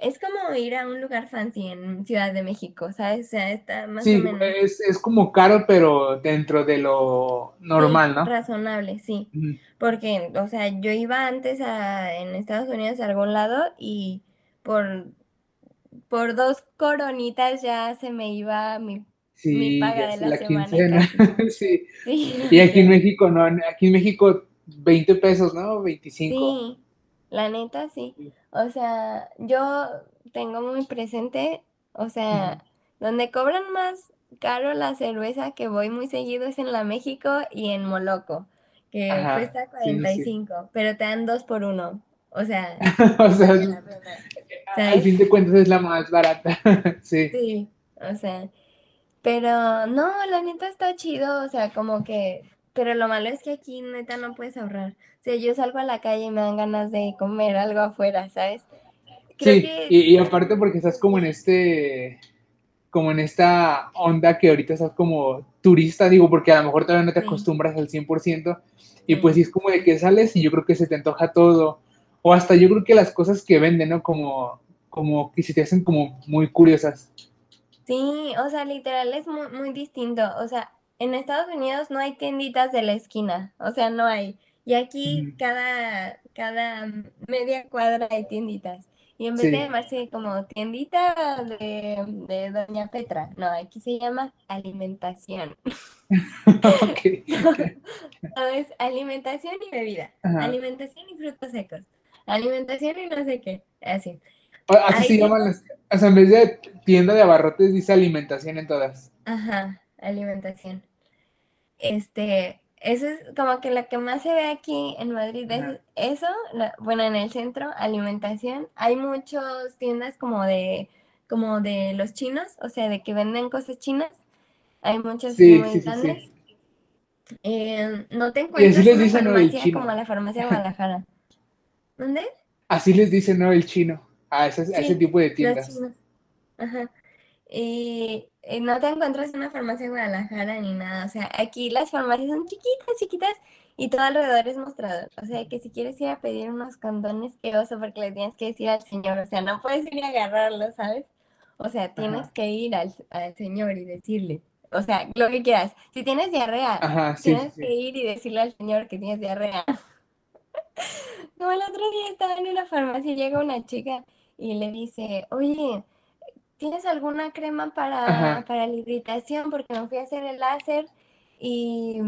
Es como ir a un lugar fancy en Ciudad de México, ¿sabes? O sea, está más o menos... Es, es como caro, pero dentro de lo normal, ¿no? Razonable, sí. Porque, o sea, yo iba antes a, en Estados Unidos a algún lado y por, por dos coronitas ya se me iba mi, paga de la, semana. (laughs) sí. Y aquí en México, no, aquí en México 20 pesos, ¿no? 25. Sí, la neta sí. O sea, yo tengo muy presente, o sea, donde cobran más caro la cerveza que voy muy seguido es en la México y en Moloco, que cuesta 45, pero te dan dos por uno. O sea, (laughs) o sea al fin de cuentas es la más barata. (laughs) sí. Sí, o sea, pero no, la neta está chido, o sea, como que, pero lo malo es que aquí neta no puedes ahorrar. O sea, yo salgo a la calle y me dan ganas de comer algo afuera, ¿sabes? sí, y, y, aparte porque estás como en este, como en esta onda que ahorita estás como turista, digo, porque a lo mejor todavía no te acostumbras al 100%, y pues sí es como de que sales y yo creo que se te antoja todo, o hasta yo creo que las cosas que venden, ¿no? Como, como que se te hacen como muy curiosas. Sí, o sea, literal es muy, muy distinto, o sea, en Estados Unidos no hay tienditas de la esquina, o sea, no hay. Y aquí cada, cada media cuadra hay tienditas. Y en vez de llamarse como tiendita de, de, Doña Petra, no, aquí se llama alimentación. (laughs) okay, (laughs) no, es alimentación y bebida, alimentación y frutos secos, alimentación y no sé qué, así. Así se llaman las, o sea, en vez de tienda de abarrotes dice alimentación en todas. Ajá, alimentación. Este, eso es como que lo que más se ve aquí en Madrid es eso, bueno, en el centro, alimentación. Hay muchas tiendas como de, como de los chinos, o sea, de que venden cosas chinas. Hay muchas muy grandes. Eh, no te encuentras en una farmacia como la farmacia de (laughs) Guadalajara. ¿Dónde? Así les dicen, ¿no? El chino, a ese, a ese tipo de tiendas. Ajá. Y no te encuentras en una farmacia en Guadalajara ni nada. O sea, aquí las farmacias son chiquitas, chiquitas y todo alrededor es mostrador. O sea, que si quieres ir a pedir unos condones, qué oso, porque le tienes que decir al señor. O sea, no puedes ir a agarrarlo, ¿sabes? O sea, tienes que ir al, señor y decirle. O sea, lo que quieras. Si tienes diarrea, tienes que ir y decirle al señor que tienes diarrea. (laughs) Como el otro día estaba en una farmacia y llega una chica y le dice, oye, ¿tienes alguna crema para, para la irritación? Porque me fui a hacer el láser y,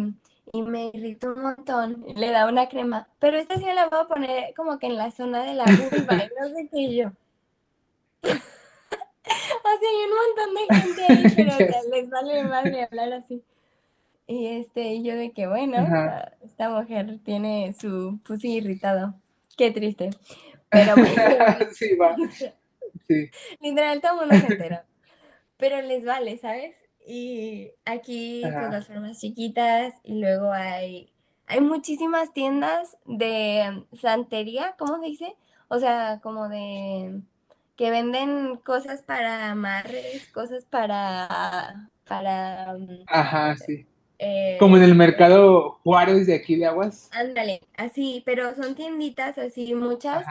me irritó un montón. Le da una crema. Pero esta sí la voy a poner como que en la zona de la vulva y (laughs) no sé qué yo. (laughs) o sea, hay un montón de gente ahí, (laughs) pero les vale madre hablar así. Y este, yo de que bueno, esta mujer tiene su pussy irritado. Qué triste. Pero (laughs) sí, va. Sí. Literal, todo mundo se entera. (laughs) Pero les vale, ¿sabes? Y aquí, pues las formas chiquitas, y luego hay, hay muchísimas tiendas de santería, ¿cómo se dice? O sea, como de que venden cosas para amarres, cosas para para mm, Ajá, sí. Eh, como en el mercado Juárez de aquí de Aguas. Ándale, así, pero son tienditas así muchas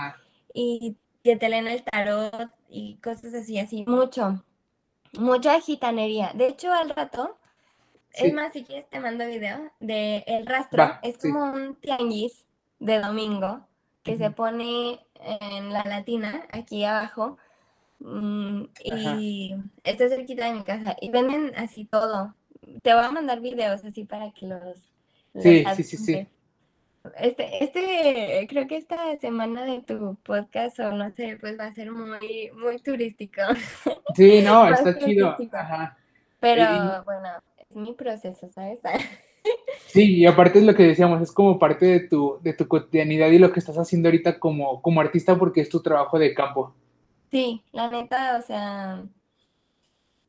y que te leen el tarot y cosas así, así, mucho, mucha gitanería. De hecho, al rato, es más, si quieres te mando video de El Rastro, es como un tianguis de domingo que se pone en la latina, aquí abajo, mm, y está cerquita de mi casa, y venden así todo. Te voy a mandar videos así para que los... sí, sí, sí, sí. Este, este, creo que esta semana de tu podcast, o no sé, pues va a ser muy, muy turístico. Sí, no, (laughs) está chido. Pero bueno, es mi proceso, ¿sabes? (laughs) Sí, y aparte es lo que decíamos, es como parte de tu, de tu cotidianidad y lo que estás haciendo ahorita como, como artista porque es tu trabajo de campo. Sí, la neta, o sea,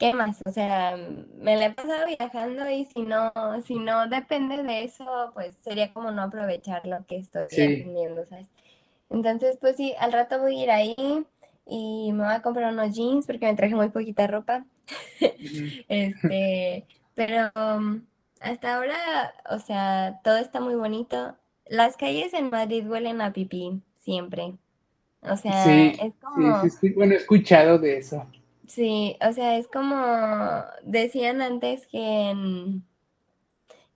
¿qué más? O sea, me la he pasado viajando y si no, si no depende de eso, pues sería como no aprovechar lo que estoy aprendiendo, ¿sabes? Entonces, pues sí, al rato voy a ir ahí y me voy a comprar unos jeans porque me traje muy poquita ropa. (laughs) este, pero um, hasta ahora, o sea, todo está muy bonito. Las calles en Madrid huelen a pipí, siempre. O sea, es como... Sí, sí, bueno, he escuchado de eso. Sí, o sea, es como decían antes que en,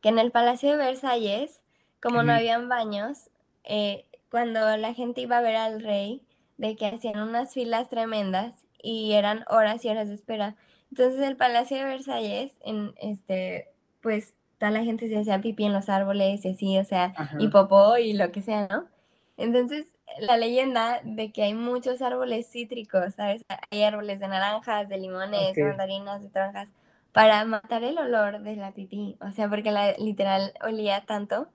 que en el Palacio de Versalles, como no habían baños, eh, cuando la gente iba a ver al rey, de que hacían unas filas tremendas y eran horas y horas de espera. Entonces el Palacio de Versalles, en este, pues toda la gente se hacía pipí en los árboles y así, o sea, y popó y lo que sea, ¿no? Entonces la leyenda de que hay muchos árboles cítricos, ¿sabes? Hay árboles de naranjas, de limones, de mandarinas, de toronjas, para matar el olor de la pipí, o sea, porque la literal olía tanto.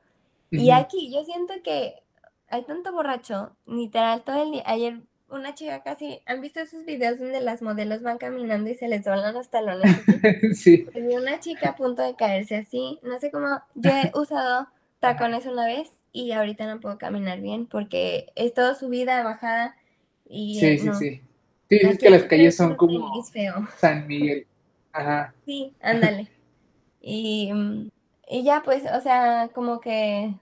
Y aquí yo siento que hay tanto borracho, literal todo el día. Ayer una chica casi, ¿han visto esos videos donde las modelos van caminando y se les doblan los talones? (laughs) sí. Y una chica a punto de caerse así, no sé cómo, yo he usado tacones una vez y ahorita no puedo caminar bien porque es todo subida, bajada y sí, sí, sí. Sí, es que las calles son como San Miguel. Ajá. Sí, ándale. (laughs) Y, y ya, pues, o sea, como que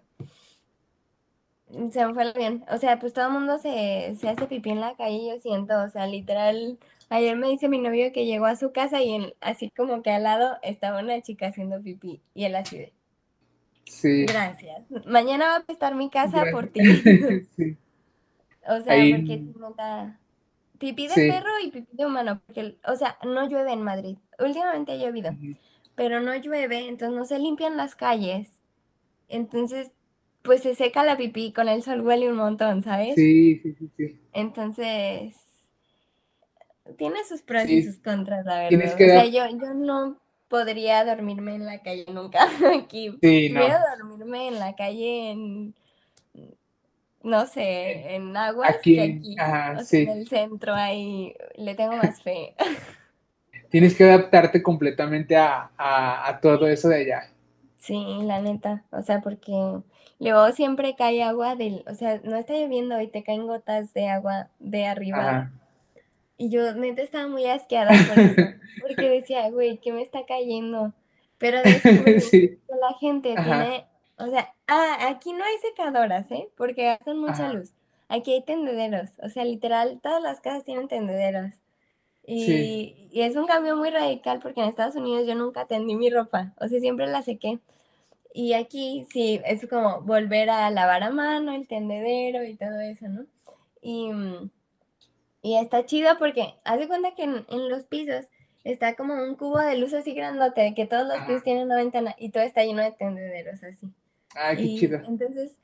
se me fue bien. O sea, pues todo el mundo se, se hace pipí en la calle, yo siento, o sea, literal. Ayer me dice mi novio que llegó a su casa y así como que al lado estaba una chica haciendo pipí y él así de... Sí. Gracias. Mañana va a estar mi casa por (laughs) ti. sí. O sea, porque si nota pipí de perro y pipí de humano, porque, o sea, no llueve en Madrid. Últimamente ha llovido, pero no llueve, entonces no se limpian las calles. Entonces, pues se seca la pipí, con el sol huele un montón, ¿sabes? Sí, sí, sí, sí. Entonces, tiene sus pros y sus contras, la verdad. O sea, yo, yo no podría dormirme en la calle nunca (laughs) aquí. Sí, no. dormirme en la calle en no sé, en aguas aquí, que aquí. En el centro ahí le tengo más fe. (laughs) Tienes que adaptarte completamente a, todo eso de allá. Sí, la neta. O sea, porque luego siempre cae agua del, o sea, no está lloviendo y te caen gotas de agua de arriba. Y yo neta estaba muy asqueada por eso, (laughs) porque decía, güey, ¿qué me está cayendo? Pero (laughs) después la gente tiene o sea, ah, aquí no hay secadoras, ¿eh? Porque gastan mucha luz. Aquí hay tendederos. O sea, literal, todas las casas tienen tendederos. Y, y, es un cambio muy radical porque en Estados Unidos yo nunca tendí mi ropa. O sea, siempre la sequé. Y aquí sí, es como volver a lavar a mano, el tendedero y todo eso, ¿no? Y, y está chido porque hace cuenta que en, en, los pisos está como un cubo de luz así grandote, que todos los pisos tienen una ventana y todo está lleno de tendederos así. Ah, qué chido. Entonces,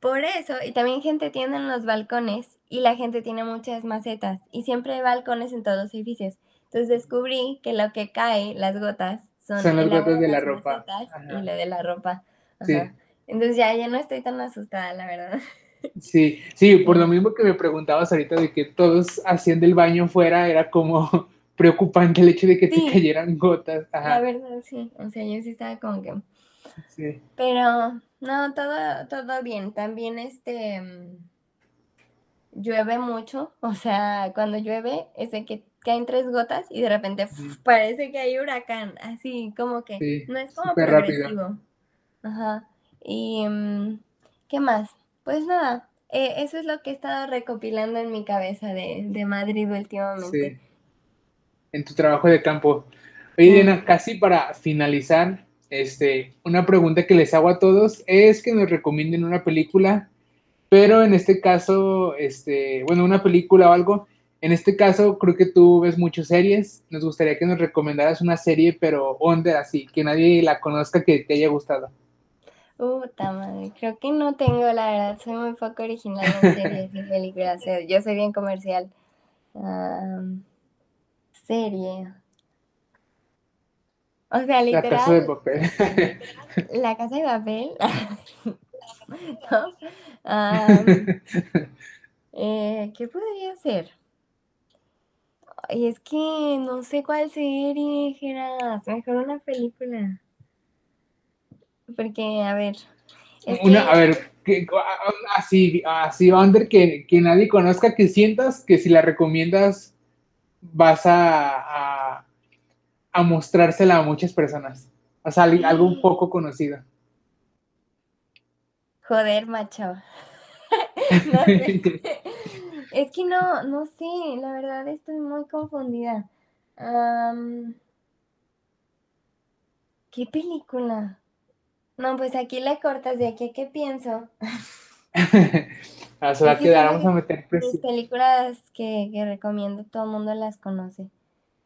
por eso, y también gente tiene en los balcones y la gente tiene muchas macetas y siempre hay balcones en todos los edificios. Entonces descubrí que lo que cae, las gotas, son, las gotas de la ropa. Y lo de la ropa. Entonces ya, ya no estoy tan asustada, la verdad. (laughs) Sí, sí, por lo mismo que me preguntabas ahorita de que todos hacían del baño fuera, era como (laughs) preocupante el hecho de que te cayeran gotas. La verdad, sí. O sea, yo sí estaba como que... Sí. Pero no, todo, todo bien. También este mm, llueve mucho. O sea, cuando llueve es de que caen tres gotas y de repente parece que hay huracán. Así como que no es como progresivo. Ajá. Y mm, ¿qué más? Pues nada, eh, eso es lo que he estado recopilando en mi cabeza de, de Madrid últimamente. Sí. En tu trabajo de campo. Oye, Diana, casi para finalizar, este, una pregunta que les hago a todos es que nos recomienden una película, pero en este caso, este, bueno, una película o algo. En este caso, creo que tú ves muchas series. Nos gustaría que nos recomendaras una serie, pero onda así, que nadie la conozca, que te haya gustado. Puta madre, creo que no tengo, la verdad, soy muy poco original en series y películas. Yo soy bien comercial. serie. O sea, literal. (laughs) La casa de papel. La casa de papel. eh, ¿Qué podría ser? Y es que no sé cuál serie, Geras. Mejor una película. Porque, a ver. una, a ver, que, así, así, Under, que, que nadie conozca, que sientas que si la recomiendas vas a a mostrársela a muchas personas. O sea, algo un poco conocido. Joder, macho. (laughs) (laughs) es que no, no sé, la verdad estoy muy confundida. ¿Qué película? No, pues aquí le cortas de aquí a qué pienso. (laughs) Ah, se va a quedar, vamos a meter Las películas que, que recomiendo, todo el mundo las conoce.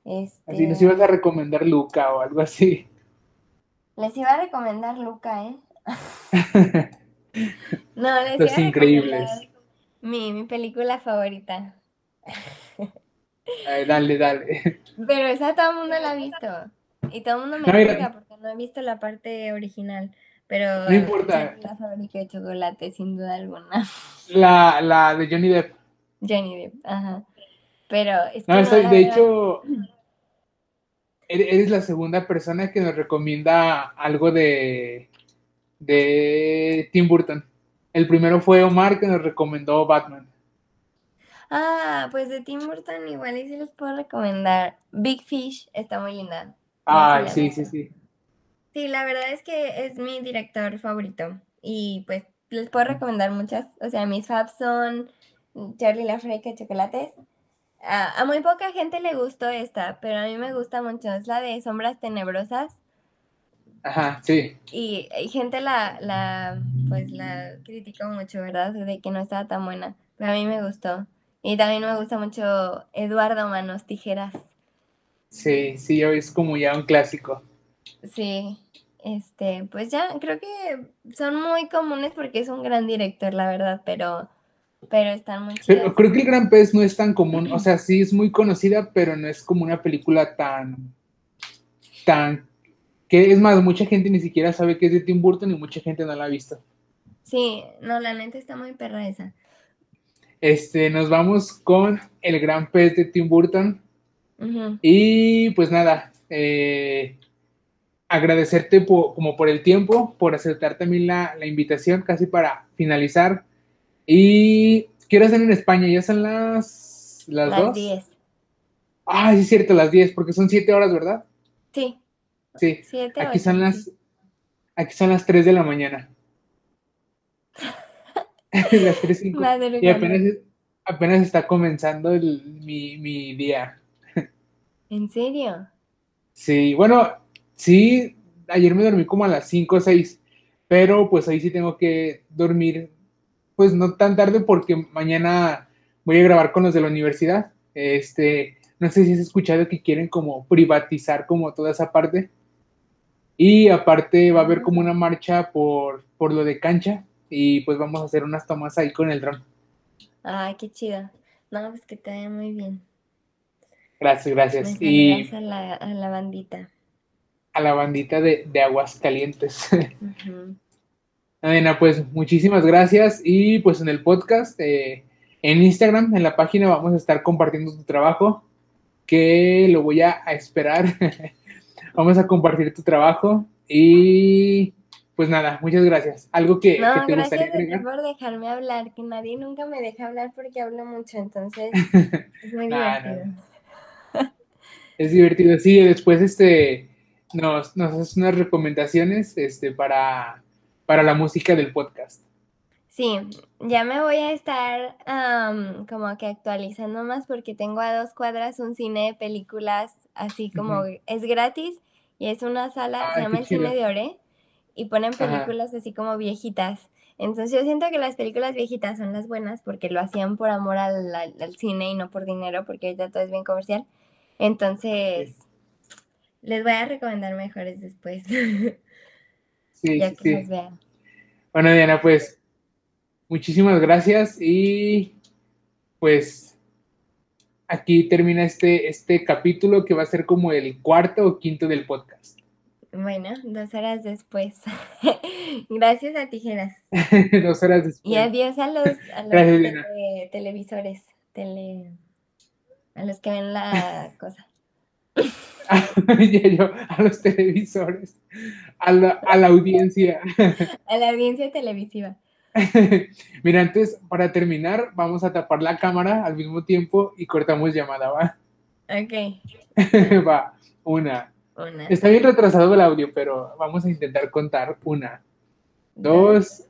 Este... Así nos ibas a recomendar Luca o algo así. Les iba a recomendar Luca, ¿eh? (laughs) no, les Los increíbles. Mi, mi película favorita. dale, dale. Pero esa todo el mundo la ha visto. Y todo el mundo me no, porque no he visto la parte original. Pero no importa. la favorita de chocolate, sin duda alguna. (laughs) La, la de Johnny Depp. Johnny Depp, ajá. Pero es que no, de hecho, eres la segunda persona que nos recomienda algo de, de Tim Burton. El primero fue Omar que nos recomendó Batman. Ah, pues de Tim Burton igual y sí les puedo recomendar. Big Fish está muy linda. Ah, sí, sí, sí. Sí, la verdad es que es mi director favorito y pues les puedo recomendar muchas. O sea, mis faves son Charlie la de Chocolates. A, a muy poca gente le gustó esta, pero a mí me gusta mucho. Es la de Sombras Tenebrosas. Ajá, sí. Y, y gente la, la, pues la criticó mucho, ¿verdad? De que no estaba tan buena. Pero a mí me gustó. Y también me gusta mucho Eduardo Manos Tijeras. Sí, sí, es como ya un clásico. Sí, este, pues ya, creo que son muy comunes porque es un gran director, la verdad, pero, pero están muy Pero chidas. creo que el Gran Pez no es tan común, o sea, sí es muy conocida, pero no es como una película tan, tan, que es más, mucha gente ni siquiera sabe que es de Tim Burton y mucha gente no la ha visto. Sí, no, la neta está muy perra esa. Este, nos vamos con El Gran Pez de Tim Burton y pues nada, eh, agradecerte po- como por el tiempo, por aceptar también la, la invitación, casi para finalizar. Y quiero hacer en España, ya son las, las, Las dos. 10. Ah, sí es cierto, las 10, porque son 7 horas, ¿verdad? Sí, Sí. 7 Aquí son las, aquí son las 3 de la mañana. (laughs) las 3, 5. Y apenas, apenas está comenzando el- mi, mi día. ¿En serio? Sí, bueno, sí, ayer me dormí como a las 5 o 6, pero pues ahí sí tengo que dormir, pues no tan tarde porque mañana voy a grabar con los de la universidad. Este, no sé si has escuchado que quieren como privatizar como toda esa parte. Y aparte va a haber como una marcha por, por lo de cancha y pues vamos a hacer unas tomas ahí con el dron. Ay, qué chido. No, pues que te vaya muy bien. Gracias, gracias. Y saludas a la, a la bandita. A la bandita de, de Aguascalientes. (laughs) Ujú. Adena, pues muchísimas gracias y pues en el podcast, eh, en Instagram, en la página vamos a estar compartiendo tu trabajo, que lo voy a, a esperar. (laughs) vamos a compartir tu trabajo y pues nada, muchas gracias. ¿Algo que, No, que te gracias gustaría a ti agregar? por dejarme hablar, que nadie nunca me deja hablar porque hablo mucho, entonces (laughs) es muy Nah, no. divertido. Es divertido, sí, después este, nos, nos haces unas recomendaciones este, para, para la música del podcast. Sí, ya me voy a estar como que actualizando más porque tengo a dos cuadras un cine de películas así como es gratis y es una sala, se Ay, llama el Cine de Ore y ponen Ajá. películas así como viejitas. Entonces yo siento que las películas viejitas son las buenas porque lo hacían por amor al, al- al cine y no por dinero porque ahorita todo es bien comercial. Entonces les voy a recomendar mejores después, (laughs) Sí, ya que sí. los vean. Bueno, Diana, pues muchísimas gracias y pues aquí termina este, este capítulo que va a ser como el cuarto o quinto del podcast. Bueno, dos horas después. (laughs) Gracias a tijeras. (laughs) Dos horas después. Y adiós a los, a los Gracias, te- Diana. televisores, tele, a los que ven la cosa. (laughs) Yo, a los televisores, a la, a la audiencia. (laughs) A la audiencia televisiva. (laughs) Mira, antes, para terminar, vamos a tapar la cámara al mismo tiempo y cortamos llamada, ¿va? Ok, Va, una. una, Está bien retrasado el audio, pero vamos a intentar contar una, dos,